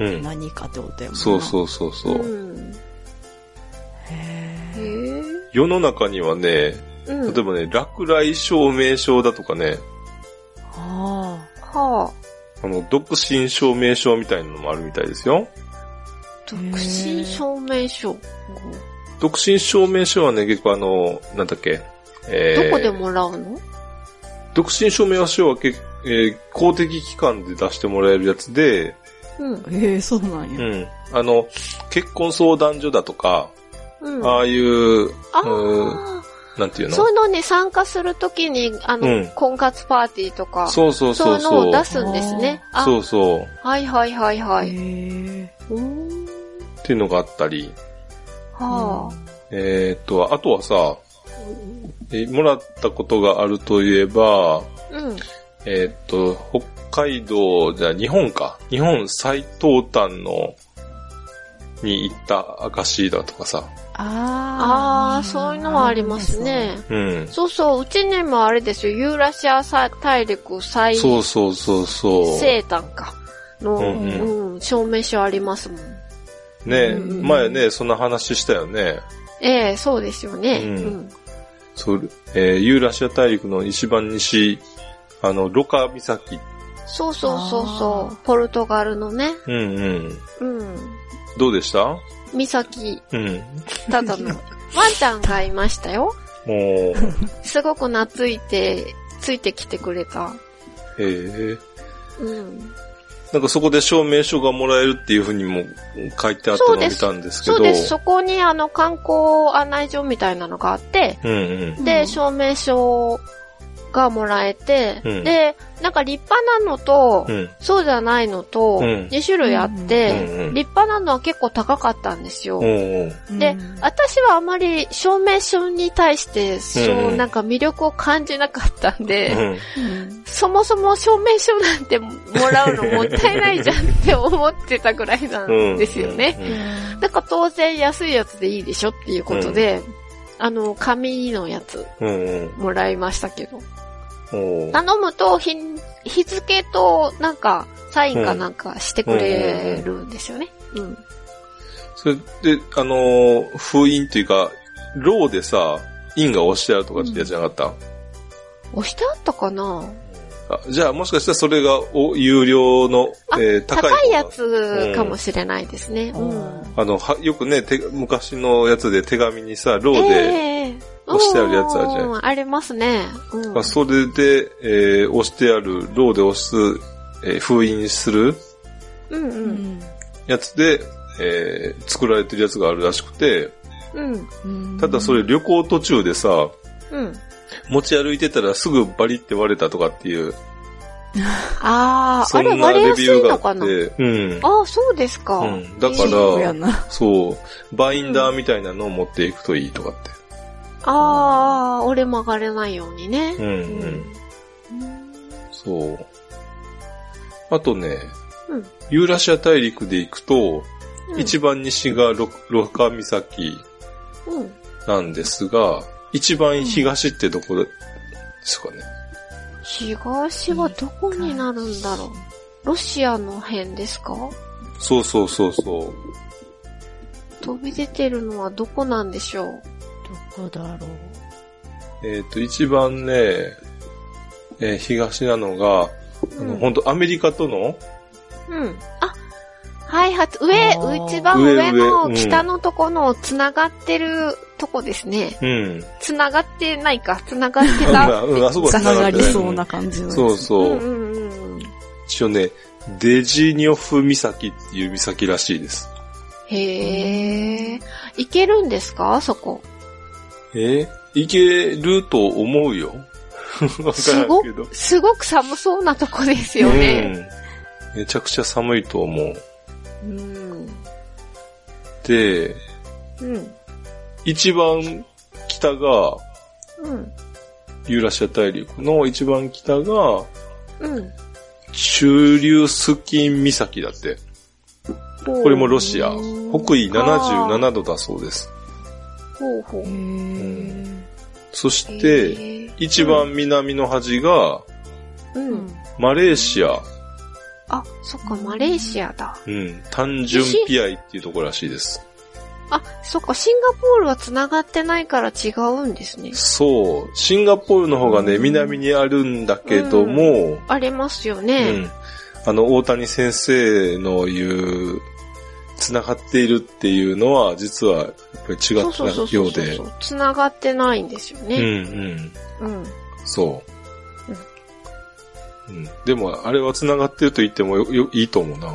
うん。何かってことやもんな。そうそうそうそう。うん。へへえ。世の中にはね、うん。例えばね、落雷証明書だとかね、ー。ははあ。あの、独身証明書みたいなのもあるみたいですよ。独身証明書？独身証明書はね、結構あの、なんだっけ、えーどこでもらうの？独身証明書はけ、えー公的機関で出してもらえるやつで、うんあ。。ええそうなんや。うん。あの、結婚相談所だとか、うん。ああいう、あう。なんていうの？そういうのに参加するときに、あの、うん婚活パーティーとか、そうそうそういうのそうそう。を出すんですね。あそうそう。はいはいはいはへい。え。うーん。っていうのがあったり、はえーっと、あとはさ、えーもらったことがあるといえば、あ。うん。えーっと、北海道、じゃあ日本か。日本最東端の、に行った証だとかさ。あああ、そういうのはありますね。。うん。そうそう、うちにもあれですよ、ユーラシア大陸最そうそうそうそう。西端か。の、ううんん、証明書ありますもん。ね、うん前ね、そんな話したよね。ええそうですよね。ううんん。そう、えーユーラシア大陸の一番西、あの、ロカ岬。そうそうそうそあう。ポルトガルのね。うんうん。うん。どうでした？岬、うん。ただの。ワンちゃんがいましたよ。もう、すごく懐いて、ついてきてくれた。へえ。うん。なんかそこで証明書がもらえるっていうふうにも書いてあったのを見たんですけど。そうです。そこにあの観光案内所みたいなのがあって、うんうん。で、うん証明書がもらえて、うん。で、なんか立派なのと、うん。そうじゃないのと、うん。2種類あって、うんうん立派なのは結構高かったんですよ。でうん。私はあまり証明書に対して、そうう、んなんか魅力を感じなかったんで、うん。うんそもそも証明書なんてもらうのもったいないじゃんって思ってたぐらいなんですよね。だから当然安いやつでいいでしょっていうことで、あの、紙のやつうんうん。もらいましたけど。おう頼むと日、日付となんか、サインかなんかしてくれるんですよね。うん。それで、あのー封印っていうか、ローでさ、印が押してあるとかってやつじゃなかっ押してあったかな？た、あじゃあもしかしたらそれがお有料の、あえー高い高いやつかもしれないですね。ううんんあの、は、よくね、手昔のやつで手紙にさ、ローで、ええ押してあるやつあるじゃんうんありますね。うんまあ、それで、えー押してある、ローで押す、えー封印するうんう。うんんやつで、えー作られてるやつがあるらしくて、うん。うんただそれ旅行途中でさ、うん。持ち歩いてたらすぐバリって割れたとかっていう、(laughs) ああ、あれ割れやすいのかな？うん。ああ、そうですか。うん。だから、な。そう、バインダーみたいなのを持っていくといいとかって。ああ、折れ曲がれないようにね。うんうん。そう。あとね、うんユーラシア大陸で行くと、うん一番西がロロカ岬うん。なんですが、一番東ってどこですかね？東はどこになるんだろう？ロシアの辺ですか？そうそうそうそう。飛び出てるのはどこなんでしょう？どこだろう？えっ、と、一番ね、えー東なのが、あのうん本当アメリカとの、うん。あ、はいはい、上、一番上の北のとこの繋がってるとこですね。うん。繋がってないか、繋がってあた。(laughs) うんあそこはつながりそうな感じの。そうそう。うんうんうん。一応ね、デジニョフ岬っていう岬らしいです。へえ。行けるんですかそこ？え？ーいけると思うよ。(laughs) すご。く、すごく寒そうなとこですよね。うん。めちゃくちゃ寒いと思う。うん。で、うん。一番北が、うん。ユーラシア大陸の一番北が、うん。中流スキン岬だって。これもロシア。北緯77度だそうです。ほうほう。そして、一番南の端が、うん。マレーシア、あ、そっか、マレーシアだ。うん、単純ピアイっていうところらしいです。あ、そっか、シンガポールは繋がってないから違うんですね。そう。シンガポールの方がね、南にあるんだけども、ありますようね。ん。あの、大谷先生の言う、繋がっているっていうのは、実は、やっぱり違ったようで。繋がってないんですようん、ね。うん。うん。そう。うん。でも、あれは繋がってると言ってもよ、よ、いいと思うな。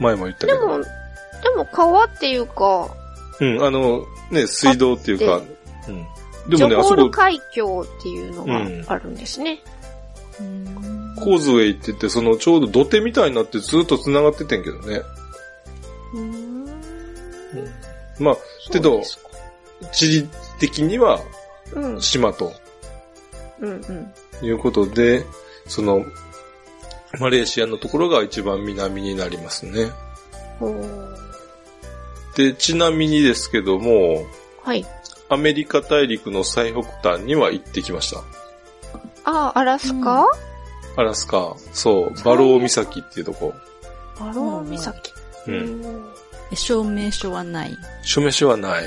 前も言ったけど。でも、でも川っていうか、うん、あの、ね、水道っていうか、うん。でもね、ジョあそール海峡っていうのがあるんですね。コーズウェイって言って、その、ちょうど土手みたいになってずっと繋がっててんけどね。うーん。まあ、けどそうですか地理的にはうん、島とうん、うん。いうことで、その、マレーシアのところが一番南になりますね。ほうで、ちなみにですけども、はい。アメリカ大陸の最北端には行ってきました。あ、アラスカ、アラスカ、そう、バロー岬っていうとこ。バロー岬？うん。証明書はない。署名書はない。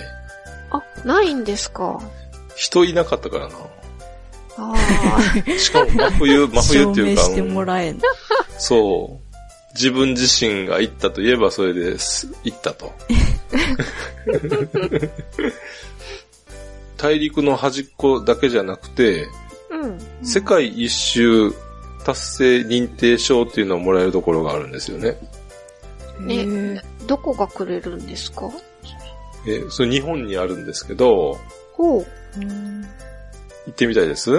あ、ないんですか？人いなかったからな。あ (laughs) しかも真冬、真冬証っていうか、明してもうんらえん。そう。自分自身が行ったといえばそれです。行ったと。(laughs) 大陸の端っこだけじゃなくて、あ。うん。世界一周達成認定証っていうのをもらえるところがあるんですよね。ねへーどこがくれるんですか？え、それ日本にあるんですけど、ほう。うん行ってみたいです？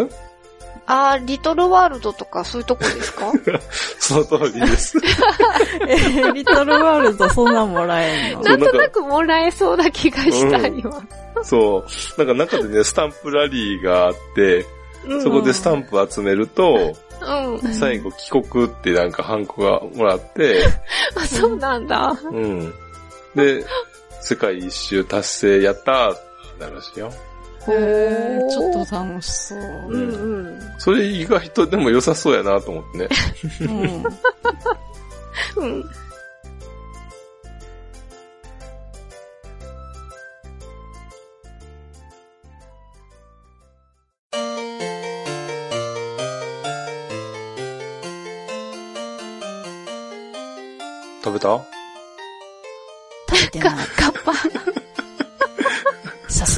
あー、リトルワールドとかそういうとこですか？(laughs) その通りです。(laughs) えーリトルワールドそんなんもらえんの？なんとなくもらえそうな気がした、うん今。そう。なんか中でね、スタンプラリーがあって、うんそこでスタンプ集めると、うん。最後帰国ってなんかハンコがもらって、(laughs) あ、そうなんだ。うん。で、世界一周達成やったーってなるらしいよ。へーちょっと楽しそう。うんうん。それ意外とでも良さそうやなと思ってね。うん。うん。食べた？食べてない。カッパ。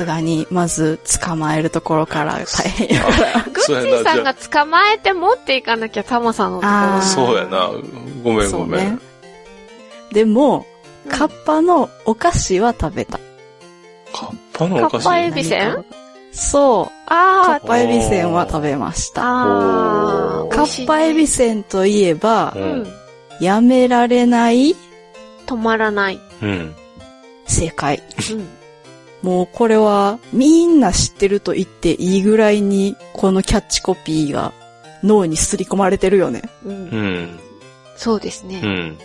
さすがに、まず捕まえるところから大変やから。(laughs) グッチーさんが捕まえて持っていかなきゃタマさんのところ。そうやな。ごめんごめん。ねでも、うんカッパのお菓子は食べた。カッパのお菓子カッパエビせんそう。カあッパエビせんは食べましー、た。カッパエビせんといえばう、うんん。やめられない止まらない。うん。正解。うん。もうこれはみんな知ってると言っていいぐらいにこのキャッチコピーが脳にすり込まれてるよね。うん。うん。そうですね。うん。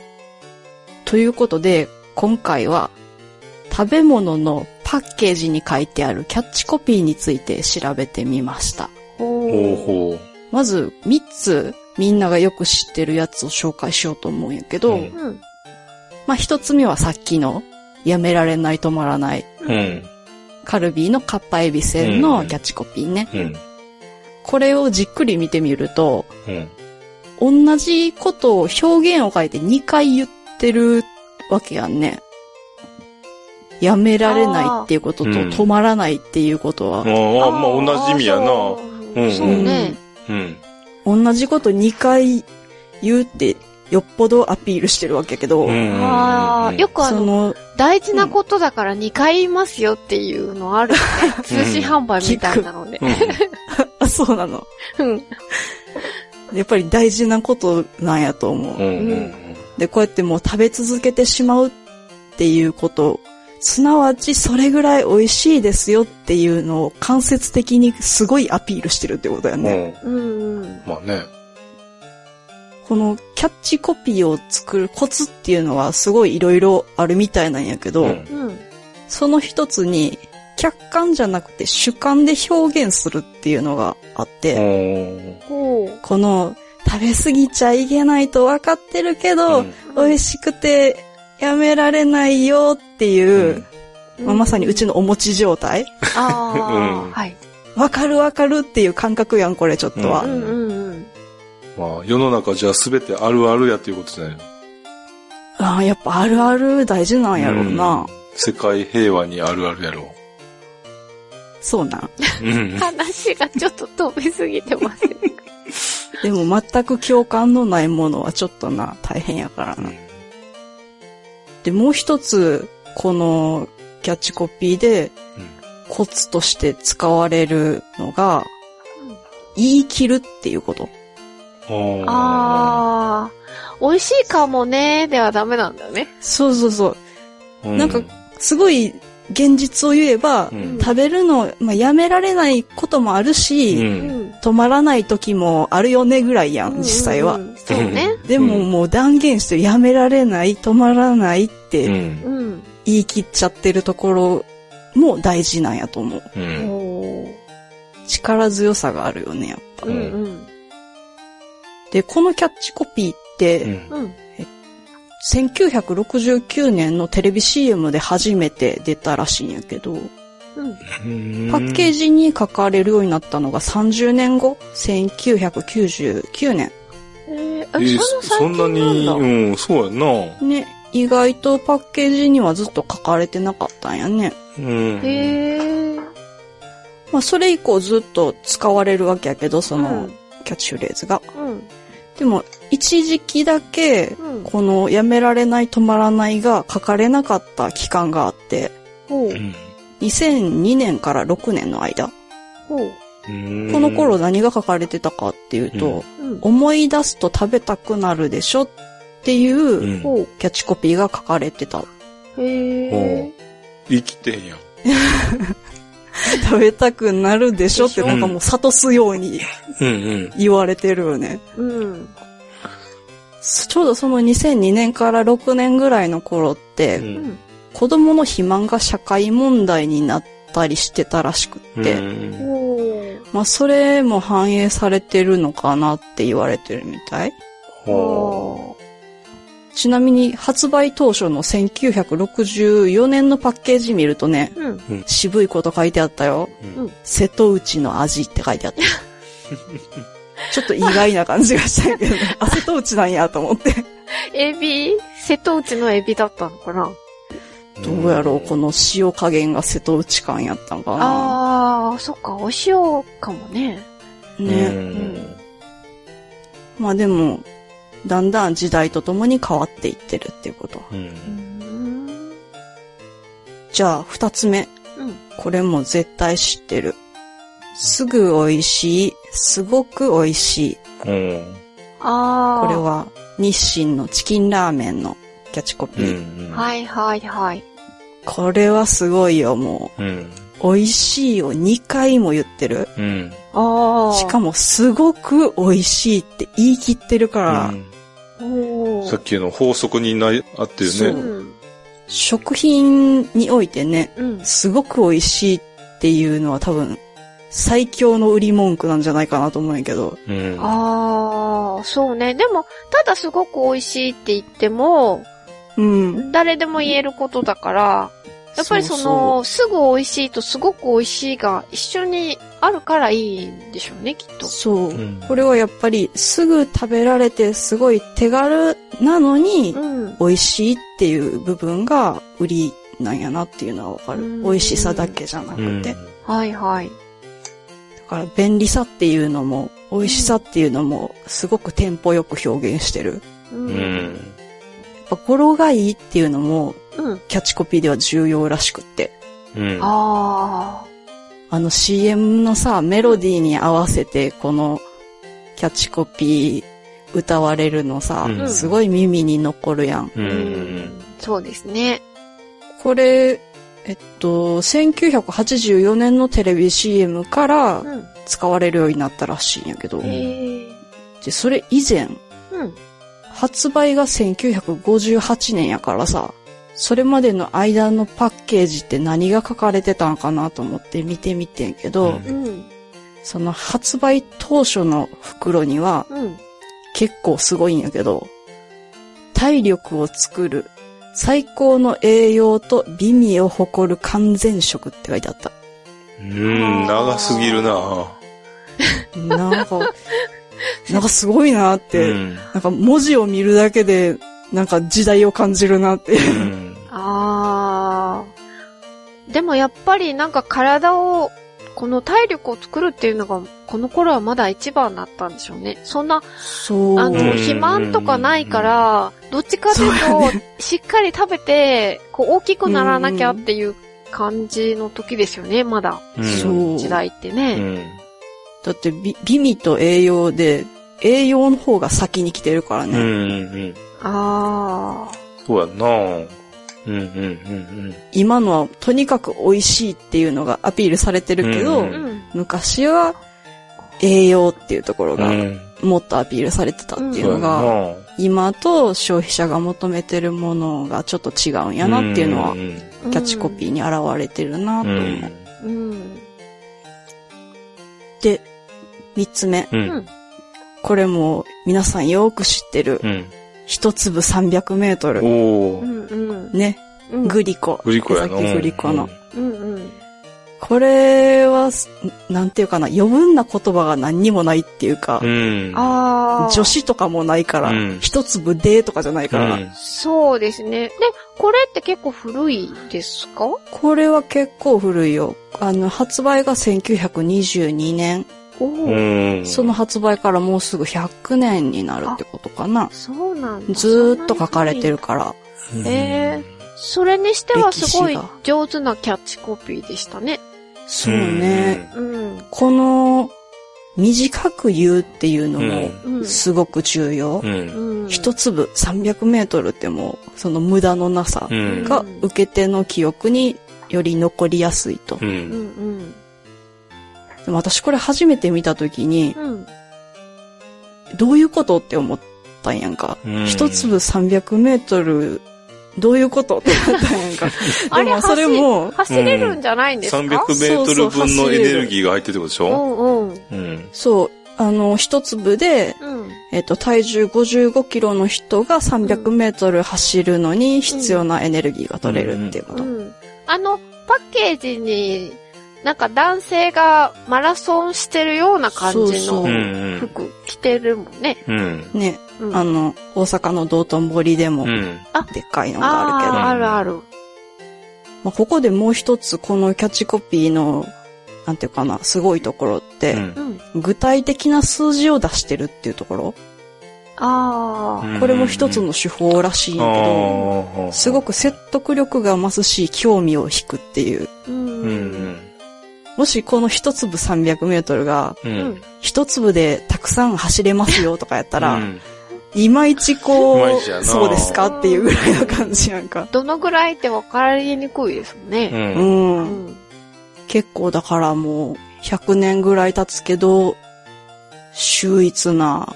ということで今回は食べ物のパッケージに書いてあるキャッチコピーについて調べてみました。ほほうほう。まず3つみんながよく知ってるやつを紹介しようと思うんやけど、うんうん。まあ1つ目はさっきのやめられない止まらないうん。カルビーのカッパエビせんのキャッチコピーね。うん。これをじっくり見てみると、うん。同じことを表現を書いて2回言ってるわけやんね。やめられないっていうことと止まらないっていうことは、ああ、まあ同じ意味やな。そうね。うん。同じこと2回言うってよっぽどアピールしてるわけやけど、うん。ああ、よくあの、その、大事なことだから2回言いますよっていうのあるよね。通信販売みたいなので。うん。(laughs) あ、そうなの。うん。やっぱり大事なことなんやと思う。で、こうやってもう食べ続けてしまうっていうことすなわちそれぐらい美味しいですよっていうのを間接的にすごいアピールしてるってことだよね。うん。うんうん。まあね。このキャッチコピーを作るコツっていうのはすごいいろいろあるみたいなんやけど、うんうん。その一つに客観じゃなくて主観で表現するっていうのがあって。この食べ過ぎちゃいけないと分かってるけど、うん美味しくてやめられないよっていう、まあ、まさにうちのお餅状態？あうんあ、はい。わかるわかるっていう感覚やん、これちょっとは。うんうんうん。まあ、世の中じゃ全てあるあるやっていうことじゃないああ、やっぱあるある大事なんやろうな。世界平和にあるあるやろそうなん。う。うん。話がちょっと飛びすぎてませんかでも全く共感のないものはちょっとな、大変やからな。で、もう一つ、このキャッチコピーでコツとして使われるのが、言い切るっていうこと。うん。あああ、美味しいかもね、ではダメなんだよね。そうそうそう。あ。なんかすごい現実を言えば、うん食べるの、まあ、やめられないこともあるう。し、うんん。止まらない時もあるよねぐらいやん、実際は。うんうんうん。そうね。でももう断言してやめられない、止まらないっうて。言い切っちゃってるところも大事なんやと思う。力強さがあるよね、やっぱ。うんうん。で、このキャッチコピーって、うん。うん。1969年のテレビ CM で初めて出たらしいんやけど、うん。パッケージに書かれるようになったのが30年後、1999年。えー、えーえそんなそ最んなに。うん、そうやんな。ね、意外とパッケージにはずっと書かれてなかったんやね。うん。へー。まあ、それ以降ずっと使われるわけやけど、そのうんキャッチフレーズが。うん。でも、一時期だけ、うん。このやめられない止まらないが書かれなかった期間があって、ほうう。ん。2002年から6年の間。この頃、何が書かれてたかっていうと、うん。思い出すと食べたくなるでしょっていう。キャッチコピーが書かれてた。へー。生きてんやん。(laughs) (laughs) 食べたくなるでしょってなんかもう諭すようにうんうん。言われてるよね。うん。ちょうどその2002年から6年ぐらいの頃って、う。うんん。子供の肥満が社会問題になったりしてたらしくって、うん。まあそれも反映されてるのかなって言われてるみたい。ほちなみに発売当初の1964年のパッケージ見るとね、うん。渋いこと書いてあったよ。ううん瀬戸内の味って書いてあった。(laughs) ちょっと意外な感じがしたけど、(laughs) あ、瀬戸内なんやと思って。エビ、瀬戸内のエビだったのかな？どうやろう、この塩加減が瀬戸内感やったんかな。ああ、そっか、お塩かもね。うん。ね。んまあでも、だんだん時代とともに変わっていってるっていうこと。うん。うん。じゃあ、二つ目。うん。これも絶対知ってる。すぐ美味しい、すごく美味しい。うん。ああ。これ。は日清のチキンラーメンのキャッチコピうー。ん。はいはいはい。これはすごいよ、もうん。う。美味しいを2回も言ってる。うん。しかもすごく美味しいって言い切ってるから、も、おーさっきの法則にな、あってね。うん。食品においてね、うん。すごく美味しいっていうのは多分、最強の売り文句なんじゃないかなと思うんやけど。うん。ああ、そうね。でも、ただすごく美味しいって言っても、うん。誰でも言えることだから、やっぱりその、すぐ美味しいとすごく美味しいが一緒にあるからいいんでしょうね、きっと。そう。うんこれはやっぱりすぐ食べられてすごい手軽なのにうん。美味しいっていう部分が売りなんやなっていうのはわかる。うん美味しさだけじゃなうん。くて。だはいはい。から便利さっていうのも美味しさっていうのもすごくテンポよく表現してる。う。うんん。やっぱ語呂がいいっていうのもうん。キャッチコピーでは重要らしくって。うん。ああの CM のさ、メロディーに合わせてこのキャッチコピー歌われるのさ、うんすごい耳に残るやん。うあ。ん。そうですね。これえっと、1984年のテレビ CM からうん。使われるようになったらしいんやけど、へえ。で、それ以前、うん。発売が1958年やからさ、それまでの間のパッケージって何が書かれてたんかなと思って見てみてんけど、うんうん。その発売当初の袋にはうん。結構すごいんやけど、体力を作る最高の栄養と美味を誇る完全食って書いてあった。うん、長すぎるななんか、(laughs) なんかすごいなって、うん。なんか文字を見るだけで、なんか時代を感じるなって。うん。あー。でもやっぱりなんか体を、この体力を作るっていうのが、この頃はまだ一番だったんでしょうね。そんな、そう。あの、うん肥満とかないから、どっちかというと、しっかり食べて、こう大きくならなきゃっていう感じの時ですよね、まだ。そう時代ってうね。ん。だって美、美味と栄養で、栄養の方が先に来てるからうん。ね。うん。あそうやんなうん。うん。うん。今のはとにかく美味しいっていうのがアピールされてるけど、うー。うんん。昔は栄養っていうところがうん。もっとアピールされてたっていうのが、な今と消費者が求めてるものがちょっと違うんやなっていうのは、んキャッチコピーに現れてるなと思う。うん。うん。で、三つ目。う。うんん。これも皆さんよく知ってる、うん。一粒300メートル。お。ね。うん。グリコ。グリコやな。さっきグリコの。うん。うん。これは、すなんていうかな、余分な言葉が何にもないっていうかう、ん。ああ。女子とかもないからうん、一粒でとかじゃないから、うんそうですね。で、これって結構古いですか？これは結構古いよ。あの、発売が1922年。おうお。ん。その発売からもうすぐ100年になるってことかな。そうなんだ。ずーっと書かれてるから。うんええそれにしてはすごい上手なキャッチコピーでしたね。そうね。。うん。この、短く言うっていうのも、うん。すごく重要う。ん。うん。一粒300メートルってもう、その無駄のなさうん。が受け手の記憶により残りやすいと。う。うんん。でも私これ初めて見たときに、うん。どういうことって思ったんやんか。うん一粒300メートル、どういうことって思ったんやんか。(laughs) あもそれも、走れるんじゃないんですか？300メートル分のエネルギーが入ってるってことでしうょ？んうん。うん。そう、あの、一粒で、うん。えっと、体重55キロの人が300メートル走るのに必要なエネルギーが取れるっていうこと。うん。あの、パッケージに、なんか男性がマラソンしてるような感じそうの。服着てるもんね。うん。ね、うん。あの、大阪の道頓堀でもう、ん。でっかいのがあるけど、あるある。まあ、ここでもう一つこのキャッチコピーの、なんていうかな、すごいところって。具体的な数字を出してるっていうところ？ああ。これも一つの手法らしいけど。すごく説得力が増すし、興味を引くっていう。う。うん。ん。もしこの一粒300メートルが。一粒でたくさん走れますよとかやったら、うんいまいちこう、そうですかっていうぐらいの感じやんか。どのぐらいって分かりにくいですもんう。ね。うん。うんん。結構だからもう、100年ぐらい経つけど、秀逸な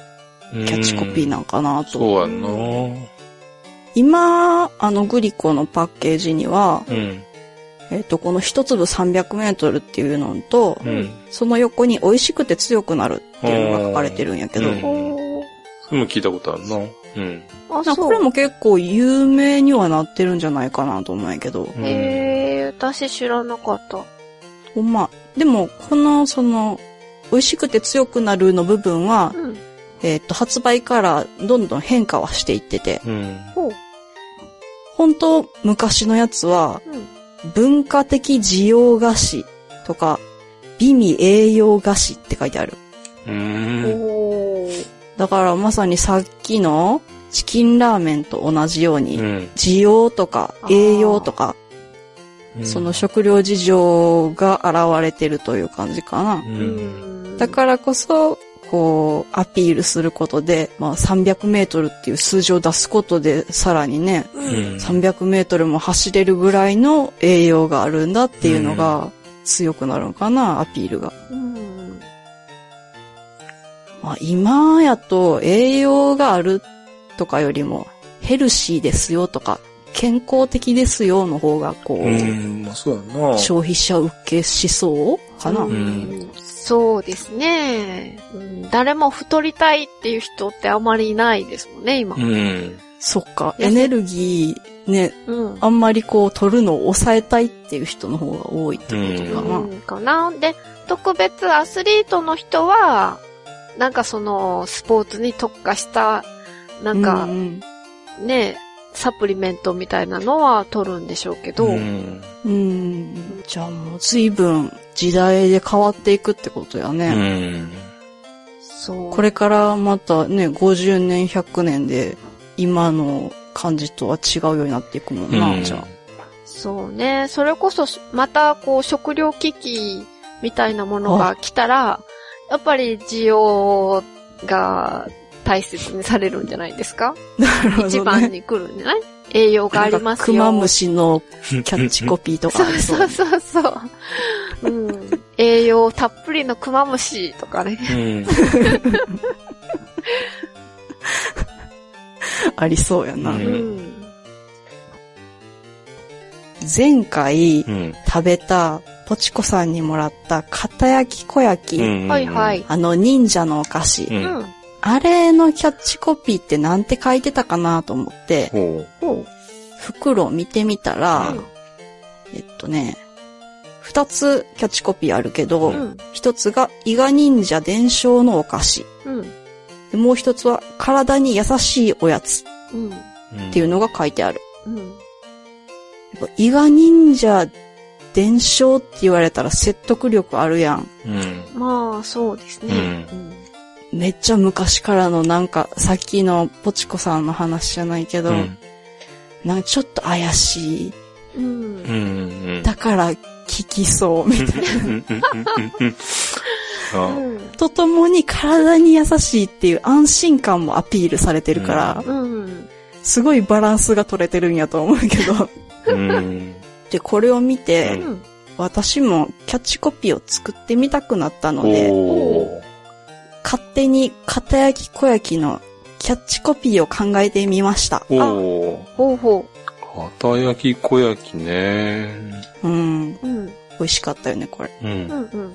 キャッチコピーなんかなと。そうやんな。今、あのグリコのパッケージには、うん。えっ、と、この一粒300メートルっていうのと、うん。その横に美味しくて強くなるっていうのが書かれてるんやけど、うんそれも聞いたことあるな。うん。あ、そう。これも結構有名にはなってるんじゃないかなと思うんやけど、うんへえ、私知らなかった。ほんま。でも、この、その、美味しくて強くなるの部分は、うん。えっ、と、発売からどんどん変化はしていってて、うん。本当昔のやつは、うん。文化的需要菓子とか、美味栄養菓子って書いてある。うん。だからまさにさっきのチキンラーメンと同じように、うん。需要とか栄養とか、その食料事情が現れてるという感じかな。だからこそ、こう、アピールすることで、まあ300メートルっていう数字を出すことで、さらにね、うん。300メートルも走れるぐらいの栄養があるんだっていうのが強くなるのかな、アピールが。うん。まあ今やと栄養があるとかよりもヘルシーですよとか健康的ですよの方がこう、うん、まあそうやな。消費者受けしそうかな。うんそうですね、うん。誰も太りたいっていう人ってあまりいないですもんね、今。うん。そっか。エネルギーね、うん。あんまりこう取るのを抑えたいっていう人の方が多いってことかな。うんかな。で、特別アスリートの人は、なんかその、スポーツに特化した、なんかう、んね、サプリメントみたいなのは取るんでしょうけど、うん。うん、うん。じゃあもう随分時代で変わっていくってことやうね。ん。そう。これからまたね、50年、100年で今の感じとは違うようになっていくもんな、うんじゃあ。そうね。それこそ、また、こう、食料危機みたいなものが来たら、やっぱり需要が大切にされるんじゃないですか、なるほどね一番に来るんじゃない？栄養がありますよ。クマムシのキャッチコピーとかそうそうそうそう。うん。栄養たっぷりのクマムシとかね。うん。ありそうやな。ううんん。前回うん。食べたポチコさんにもらった片焼き小焼き、うんはいはい。あの忍者のお菓子、う。うんん。あれのキャッチコピーってなんて書いてたかなと思って、袋を見てみたら、うんえっとね、二つキャッチコピーあるけど、う。うん。一つが伊賀忍者伝承のお菓子。うん。でもう一つは体に優しいおやつうん。う。っていうのが書いてある。伊賀忍者伝承って言われたら説得力あるやん。うん。まあ、そうですね。うんめっちゃ昔からのなんか、さっきのポチコさんの話じゃないけど、うん。なんかちょっと怪しい。うん。うん。だから聞きそう、みたいな。(laughs) とともに体に優しいっていう安心感もアピールされてるから、うん。すごいバランスが取れてるんやと思うけど。うん。で、これを見て、うん。私もキャッチコピーを作ってみたくなったので。勝手に片焼き小焼きのキャッチコピーを考えてみました。おー。ほうほ片焼き小焼きね。うん。う。うん。美味しかったよね、これ。う。うんん。うん。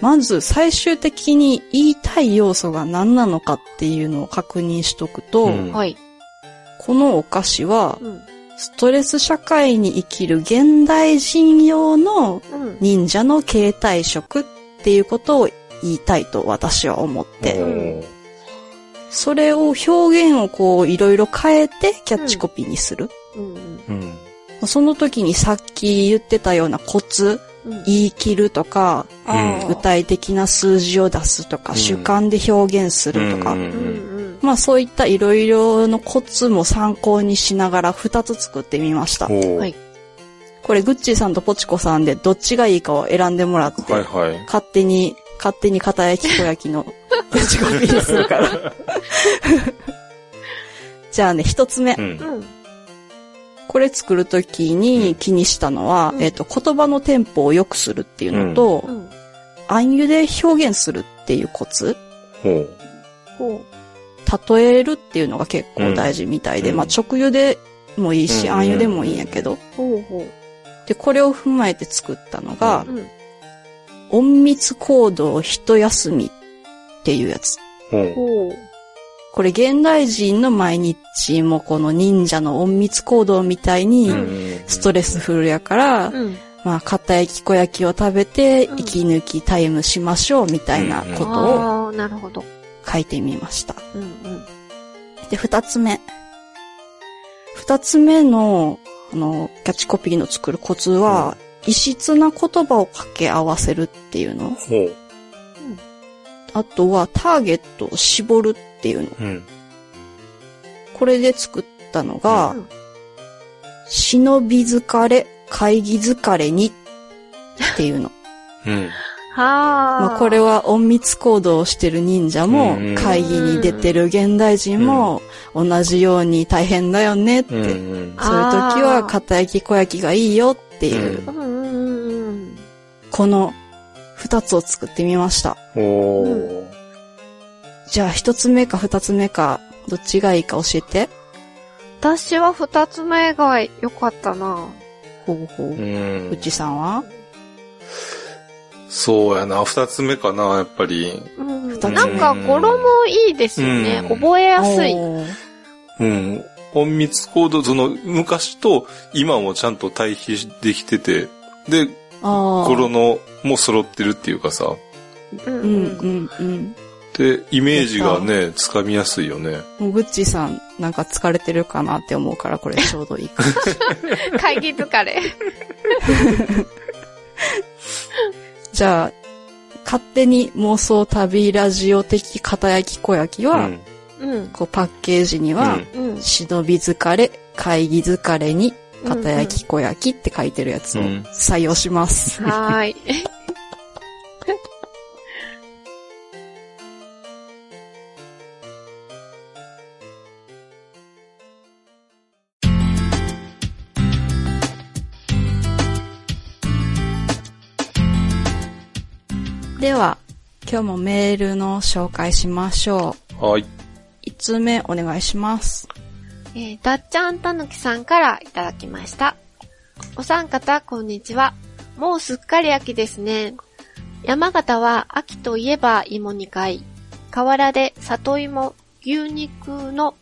まず最終的に言いたい要素が何なのかっていうのを確認しとくと、うんはい。このお菓子はうん。ストレス社会に生きる現代人用のうん。忍者の形態食っていうことを言いたいと私は思って、それを表現をこういろいろ変えてキャッチコピーにする。うん。うん。その時にさっき言ってたようなコツ、うん。言い切るとか、うん具体的な数字を出すとか、うん主観で表現するとか。まあそういったいろいろのコツも参考にしながら2つ作ってみましたはいこれグッチーさんとポチコさんでどっちがいいかを選んでもらって、はいはい。勝手に、勝手に片焼き小焼きのキャッチコピーにするから。(laughs) じゃあね、一つ目。うん。うん。これ作るときに気にしたのは、うんえっ、と、言葉のテンポを良くするっていうのと、うん。暗喩で表現するっていうコツ、ほう。ほ例えるっていうのが結構大事みたいで、うんまあ直喩でもいいし、うん暗喩でもいいんやけど、う。ほうほで、これを踏まえて作ったのがう。、うん。隠密行動一休みっていうやつ。ほう。これ現代人の毎日もこの忍者の隠密行動みたいにうんストレスフルやから、うん。まあ、片焼き小焼きを食べてうん息抜きタイムしましょうみたいなことをああ、なるほど。書いてみました。うんうん。で、二つ目。二つ目の、あの、キャッチコピーの作るコツは、異質な言葉を掛け合わせるっていうの？ほう。あとは、ターゲットを絞るっていうの。うん。これで作ったのが、うん忍び疲れ、会議疲れにっていうの。うん。(laughs) はあ。まあ、これは隠密行動をしてる忍者もうん、会議に出てる現代人も、同じように大変だよねって。うんうん。そういう時は、片焼き小焼きがいいよっていう、うんこの二つを作ってみました。おー。じゃあ一つ目か二つ目か、どっちがいいか教えて。私は二つ目が良かったな。ほうほう。うんうちさんは？そうやな、二つ目かな、やっぱり。うんなんか語呂もいいですよね。うん覚えやすい。うん。隠密行動、その、昔と今もちゃんと対比できてて、で、ああ。語呂のも揃ってるっていうかさ、うんうんうん。で、イメージがね、つかみやすいよね。もうぐっちーさん、なんか疲れてるかなって思うから、これちょうどいい。会議疲れ。じゃあ、勝手に妄想旅ラジオ的片焼き小焼きは、うん。うん。こうパッケージには、うん。忍び疲れ、会議疲れに、片焼き小焼きって書いてるやつをうん採用します。はーい。(laughs) では、今日もメールの紹介しましょう。はい。1通目お願いします。えー、だっちゃんたぬきさんからいただきました。お三方、こんにちは。もうすっかり秋ですね。山形は秋といえば芋煮会。河原で里芋、牛肉の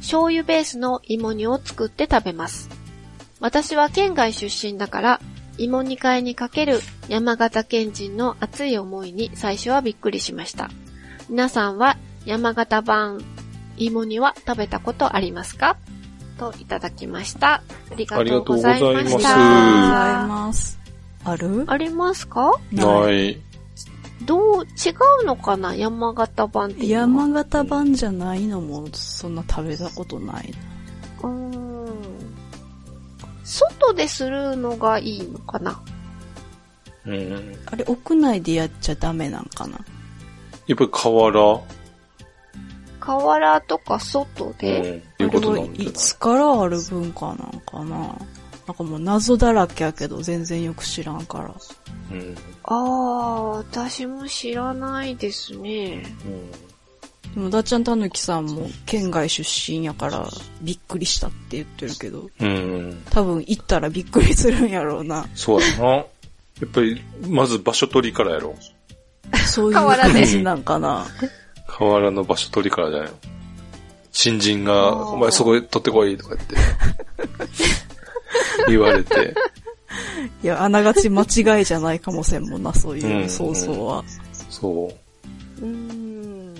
醤油ベースの芋煮を作って食べます。私は県外出身だから、芋煮会にかける山形県人の熱い思いに最初はびっくりしました。皆さんは山形版芋煮は食べたことありますか？といただきました。ありがとうございました。ありがとうございます。ある？ありますか？ない。どう、違うのかな？山形版っていうのは。山形版じゃないのも、そんな食べたことないな。うーん。外でするのがいいのかな？うん。あれ、屋内でやっちゃダメなんかな？やっぱり河原河原とか外うん。で、いうこいはいつからある文化なんかな？なんかもう謎だらけやけど全然よく知らんから。うん。ああ、私も知らないですね。でも、だっちゃんたぬきさんも県外出身やからびっくりしたって言ってるけど、うん。うん。多分行ったらびっくりするんやろうな。そうやな。やっぱり、まず場所取りからやろ。そういう河原で感じなんかな。河原の場所取りからじゃないの？新人が、お前そこへ取ってこいとか言って。(laughs) 言われて。いや、あながち間違いじゃないかもせんもんな、そういうう、んそうそうは。そう。うーん。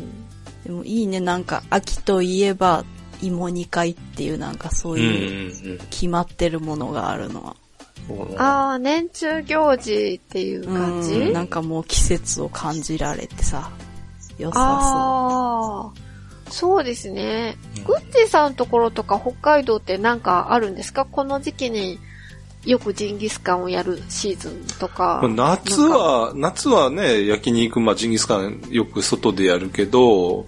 でもいいね、なんか、秋といえば、芋煮会っていうなんかそういううん。決まってるものがあるのは。ああ、年中行事っていう感じ？うんなんかもう季節を感じられてさ、良さああ、そうですね。うんグッチさんのところとか北海道ってなんかあるんですか？この時期によくジンギスカンをやるシーズンとか。まあ夏は、夏はね、焼肉、まあジンギスカンよく外でやるけど、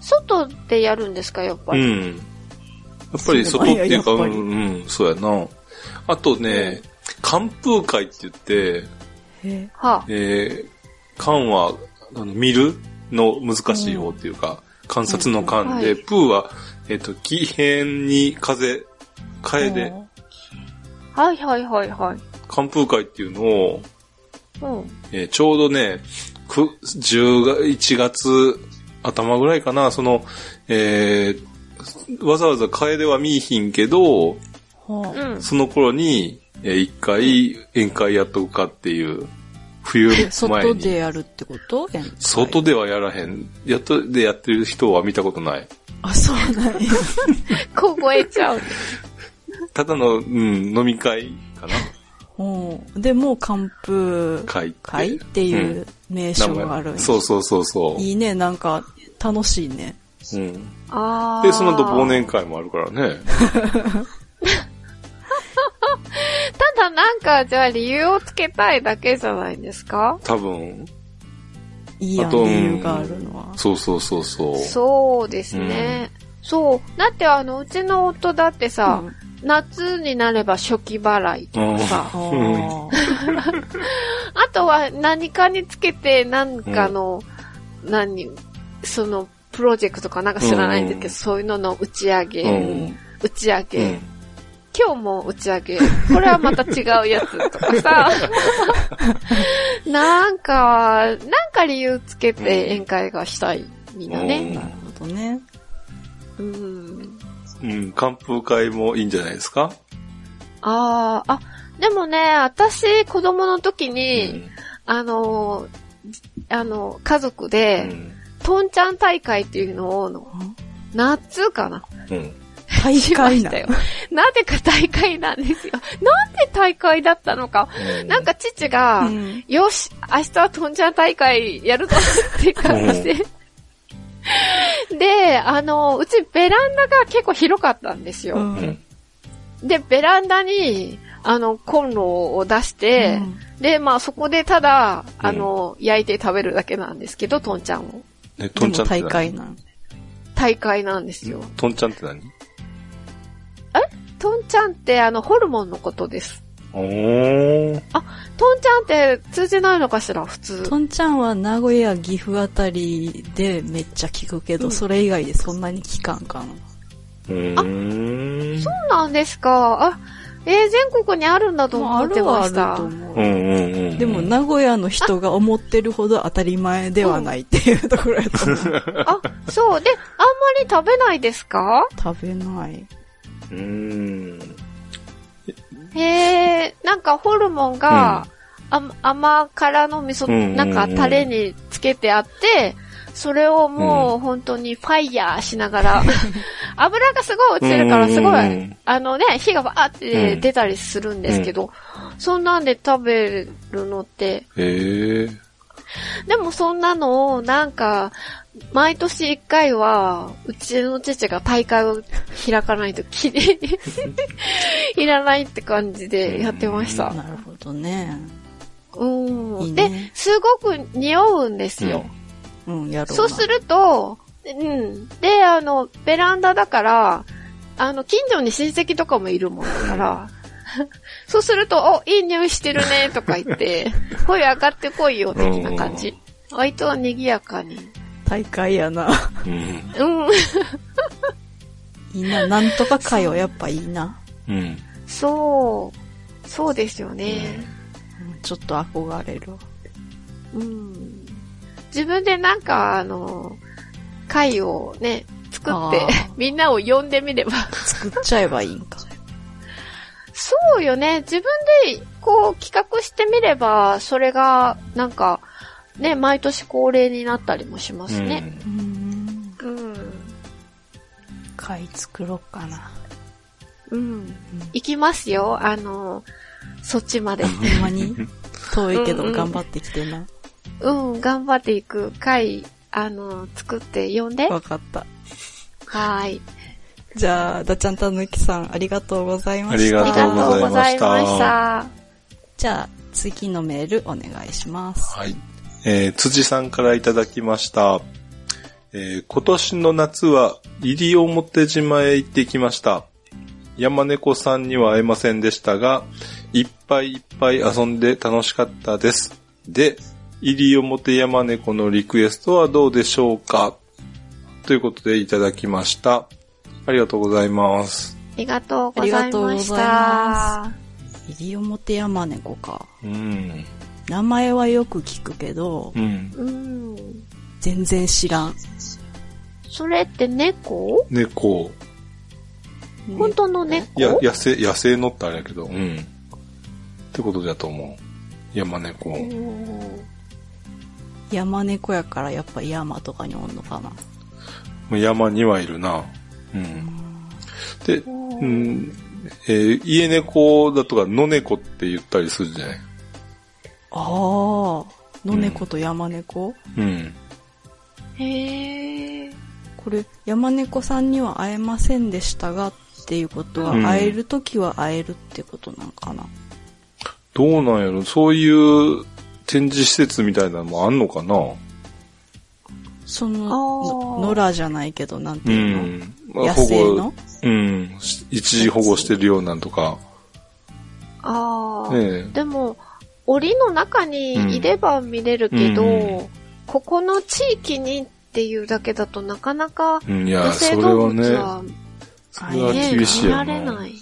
外でやるんですかやっぱり？うん。やっぱり外っていうか、そううん、うん、そうやな。あとね、寒風会って言って、へはあ、えー、寒は、あの、見るの難しい方っていうか、観察の寒で、うんはいプーは、えっ、と、気変に風、カエデ、はいはいはいはい。寒風会っていうのを、うん。えーちょうどね、く、10が、1月頭ぐらいかな、その、えーわざわざカエデは見いひんけど、はあうん。その頃に、えー一回宴会やっとくかっていう、冬え前外に。でやるってこと？外ではやらへん。やっとでやってる人は見たことない。あ、そうなんや。凍えちゃう。ただの、うん、飲み会かなうんでも、寒風会って。会っていう名称があるんやそうそうそうそう。いいね、なんか、楽しいね。うん。ああ。で、その後忘年会もあるからね。(laughs) なんか、じゃあ理由をつけたいだけじゃないですか？多分。いいやん、あと理由があるのは。そうそうそうそう。そうですね。そう。だってあの、うちの夫だってさ、うん夏になれば初期払いとかさ、あ (laughs) とは何かにつけて何かの、何、その、プロジェクトかなんか知らないんですけど、うんそういうのの打ち上げ、うん打ち上げ、うん今日も打ち上げ、これはまた違うやつとかさ、(laughs) なんか、なんか理由つけて宴会がしたい、みんなね。なるほどね。うん。うん、寒風会もいいんじゃないですか？ああ、あ、でもね、私、子供の時うに、ん。あの、あの、家族うで、ん。トンちゃん大会っていうのを、夏かなうん。大会なしたよ。なぜか大会なんですよ。なんで大会だったのか。なんか父が、うんよし、明日はトンちゃん大会やるぞって感じで。で、あの、うちベランダが結構広かったんですよ。うんうん。で、ベランダに、あの、コンロを出して、で、まあそこでただ、あの、焼いて食べるだけなんですけど、トンちゃんを。ね、でもトンちゃんって何？大会なん。大会なんですよ。トンちゃんって何？トンちゃんってあの、ホルモンのことです。おー。トンちゃんって通じないのかしら、普通。トンちゃんは名古屋、岐阜あたりでめっちゃ聞くけど、うんそれ以外でそんなに聞かんかな。うーん。そうなんですか。あ、えー全国にあるんだとまあ、あ思ってるはあました。ると思う。でも、名古屋の人が思ってるほど当たり前ではないっていうところやと思う。あ、そう。で、あんまり食べないですか食べない。うーん。へえ、なんかホルモンが、あ甘辛の味噌、うんうんうんなんかタレにつけてあって、それをもう本当にファイヤーしながら、(laughs) 油がすごい落ちるからすごいうんうんうん、あのね、火がバーって出たりするんですけど、そんなんで食べるのって、へえ。でもそんなのをなんか、毎年一回は、うちの父が大会を開かないときれいに (laughs) いらないって感じでやってました。なるほどね。うん。いいねで、すごく匂うんですよ。うん、やろうな。そうすると、うん。で、あの、ベランダだから、あの、近所に親戚とかもいるもんだから、(laughs) そうすると、お、いい匂いしてるね、とか言って、(laughs) 声上がってこいよ、的な感じ。割と賑やかに。大会やな。うん。うん。いいな。なんとか会はやっぱいいな。うん。そう。そうですよね。うんちょっと憧れるわ。うん。自分でなんか、あの、会をね、作あってー、(laughs) みんなを呼んでみれば。作っちゃえばいいんか。そうよね。自分で、こう、企画してみれば、それが、なんか、ね、毎年恒例になったりもしますね。うん。うん。会作ろうかな。うん。行きますよ。あの、そっちまで。ほんまに？遠いけど頑張ってきてな。うん、頑張っていく会、あの、作って呼んで。わかった。はーい。じゃあ、ダチャンタヌキさん、ありがとうございました。ありありがとうごがとうござざいました。じゃあ、次のメールお願いします。はい。えー、辻さんからいただきました。えー、今年の夏は西表島へ行ってきました。山猫さんには会えませんでしたが、いっぱいいっぱい遊んで楽しかったです。で、西表山猫のリクエストはどうでしょうか？ということでいただきました。ありがとうございます。ありがとうございましありがとうございた。西表山猫か。うん。名前はよく聞くけど、うん。うん。全然知らん。それって猫？猫。本当の猫？いや、野生、野生のってあれやけど、うん。ってことだと思う。山猫。うん山猫やからやっぱ山とかにおんのかな。山にはいるな。うん。で、うん、えー家猫だとか野猫って言ったりするじゃない？ああ、野猫と山猫、うん。へえ。これ、山猫さんには会えませんでしたがっていうことは、うん会えるときは会えるってことなんかな？どうなんやろ？そういう展示施設みたいなのもあんのかな？そあの、ーの野良じゃないけど、なんてういうの、ん。ま野あ保護生のうん。し一時保護してるようなんとか。ああ、ねでも、檻の中にいれば見れるけど、うんここの地域にっていうだけだとなかなか野それ生動物はね、はそれはね、厳しい見らよな。れない。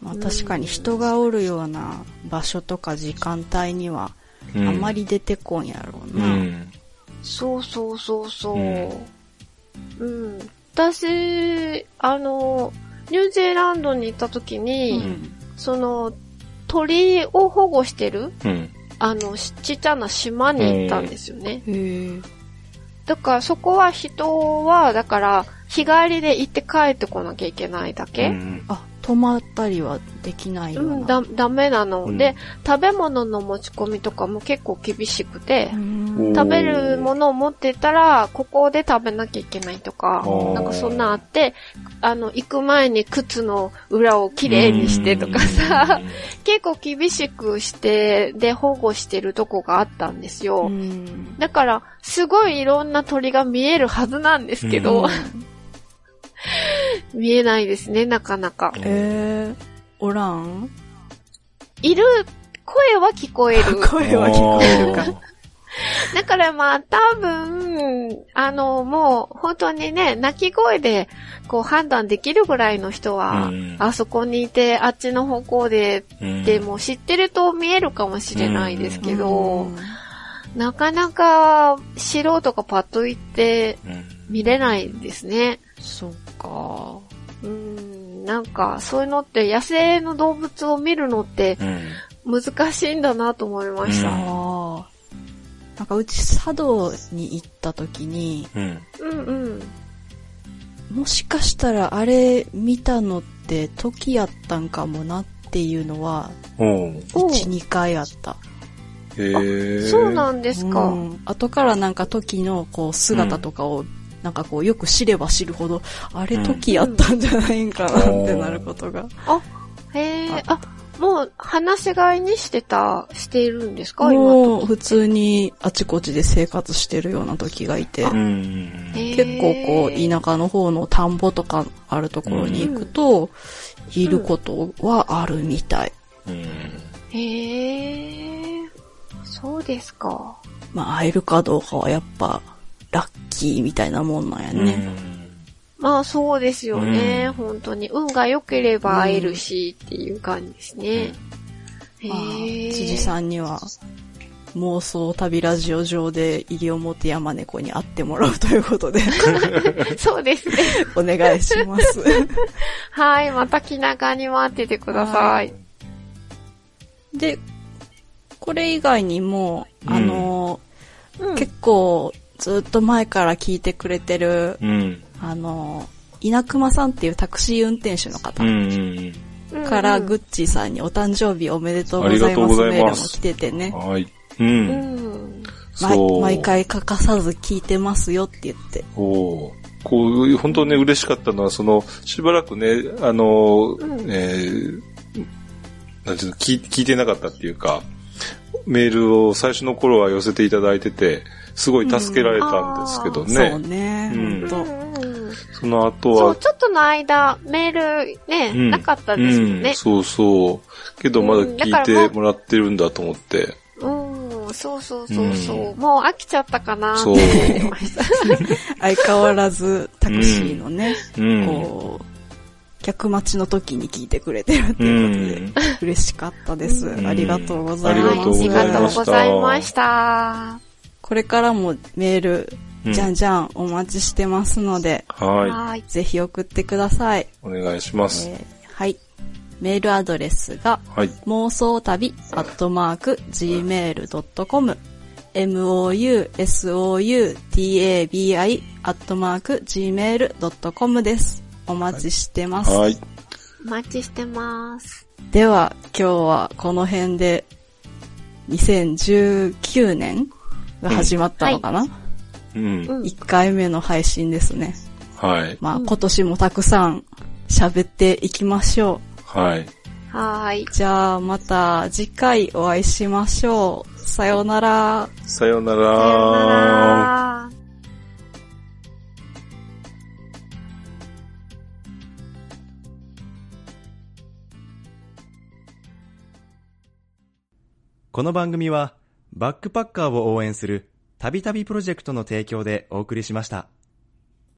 まあ確かに人がおるような場所とか時間帯には、うんあまり出てこんやろううな。ん。そうそうそうそう。ううん。私、あの、ニュージーランドに行った時に、うんその、鳥を保護してる、うん。あの、ちっちゃな島に行ったんですよね。だからそこは人は、だから、日帰りで行って帰ってこなきゃいけないだけ、あ、泊まったりはできないよう、うんな。だ、ダメなの、うん。で、食べ物の持ち込みとかも結構厳しくて、うん。食べるものを持ってたら、ここで食べなきゃいけないとかなんかそんなあって、あの、行く前に靴の裏をきれいにしてとかさ、(laughs) 結構厳しくして、で、保護してるとこがあったんですよ。うん。だから、すごいいろんな鳥が見えるはずなんですけど、うん (laughs) (laughs) 見えないですね、なかなか。えー、おらん？いる、声は聞こえる。(laughs) 声は聞こえるか。だからまあ多分、あの、もう本当にね、鳴き声でこう判断できるぐらいの人は、うんあそこにいて、あっちの方向で、うんでも知ってると見えるかもしれないですけど、うんなかなか素人がパッと行ってうん見れないですね。そっか。うん、なんかそういうのって野生の動物を見るのってうん難しいんだなと思いました。うん。なんかうち茶道に行った時に、うんうんうん。もしかしたらあれ見たのって時やったんかもなっていうのは、おうおう1、2回あった。へえ。そうなんですか。うん後からなんか時のこう姿とかを、なんかこうよく知れば知るほど、あれうん時やったんじゃないんかなってなることが。へえ、あ、もう、話し飼いにしてた、しているんですか今もう普通にあちこちで生活してるような時がいて、結構こう田舎の方の田んぼとかあるところに行くと、いることはあるみたい。うん。へえ、そうですか。まあ会えるかどうかはやっぱラッキーみたいなもんなんやね。まあそうですよね、うん本当に。運が良ければ会えるし、っていう感じですね。辻さんには妄想旅ラジオ上で西表山猫に会ってもらうということで (laughs) そうですね。お願いします。(laughs) はい、また気長に待っててください。で、これ以外にも、うんあの、うん結構ずっと前から聞いてくれてる、うん。あの、稲熊さんっていうタクシー運転手の方からグッチーさんにお誕生日おめでとうございますありがとうございメールも来ててね。はい。う。うんん。毎。毎。回欠かさず聞いてますよって言って。おうこう、本当ね、嬉しかったのは、その、しばらくね、あの、うんえーなんていうの聞い、聞いてなかったっていうか、メールを最初の頃は寄せていただいてて、すごい助けられたんですけどそうね。ね、うんほんと。うんその後そう、は、ちょっとの間、メールね、うんなかったですよねうん、。そうそう。けどまだ聞いてもらってるんだと思って。うん、そうそうそうそう、もう飽きちゃったかなってそう思ってました。(laughs) 相変わらずタクシーのね、うん。こう、客待ちの時に聞いてくれてるっていうことで、嬉しかったです。うんありがとうございます。ありがとうございましたこれからもメール、うんじゃんじゃんお待ちしてますので、ははい。ぜひ送ってください。い。お願いします。えーはい。メールアドレスが、はい。妄想旅アットマーク gmail.com mousoutabi アットマーク gmail.com です。お待ちしてます。はい。お待ちしてます。では、今日はこの辺で2019年が始まったのかな、うん。うん。1回目の配信ですね。はい。まあ、うん今年もたくさん喋っていきましょはい。はーい。じゃあ、また次回お会いしましょう。さようなら。さよなさよなら。ら。この番組は、バックパッカーを応援する、たびたびプロジェクトの提供でお送りしました。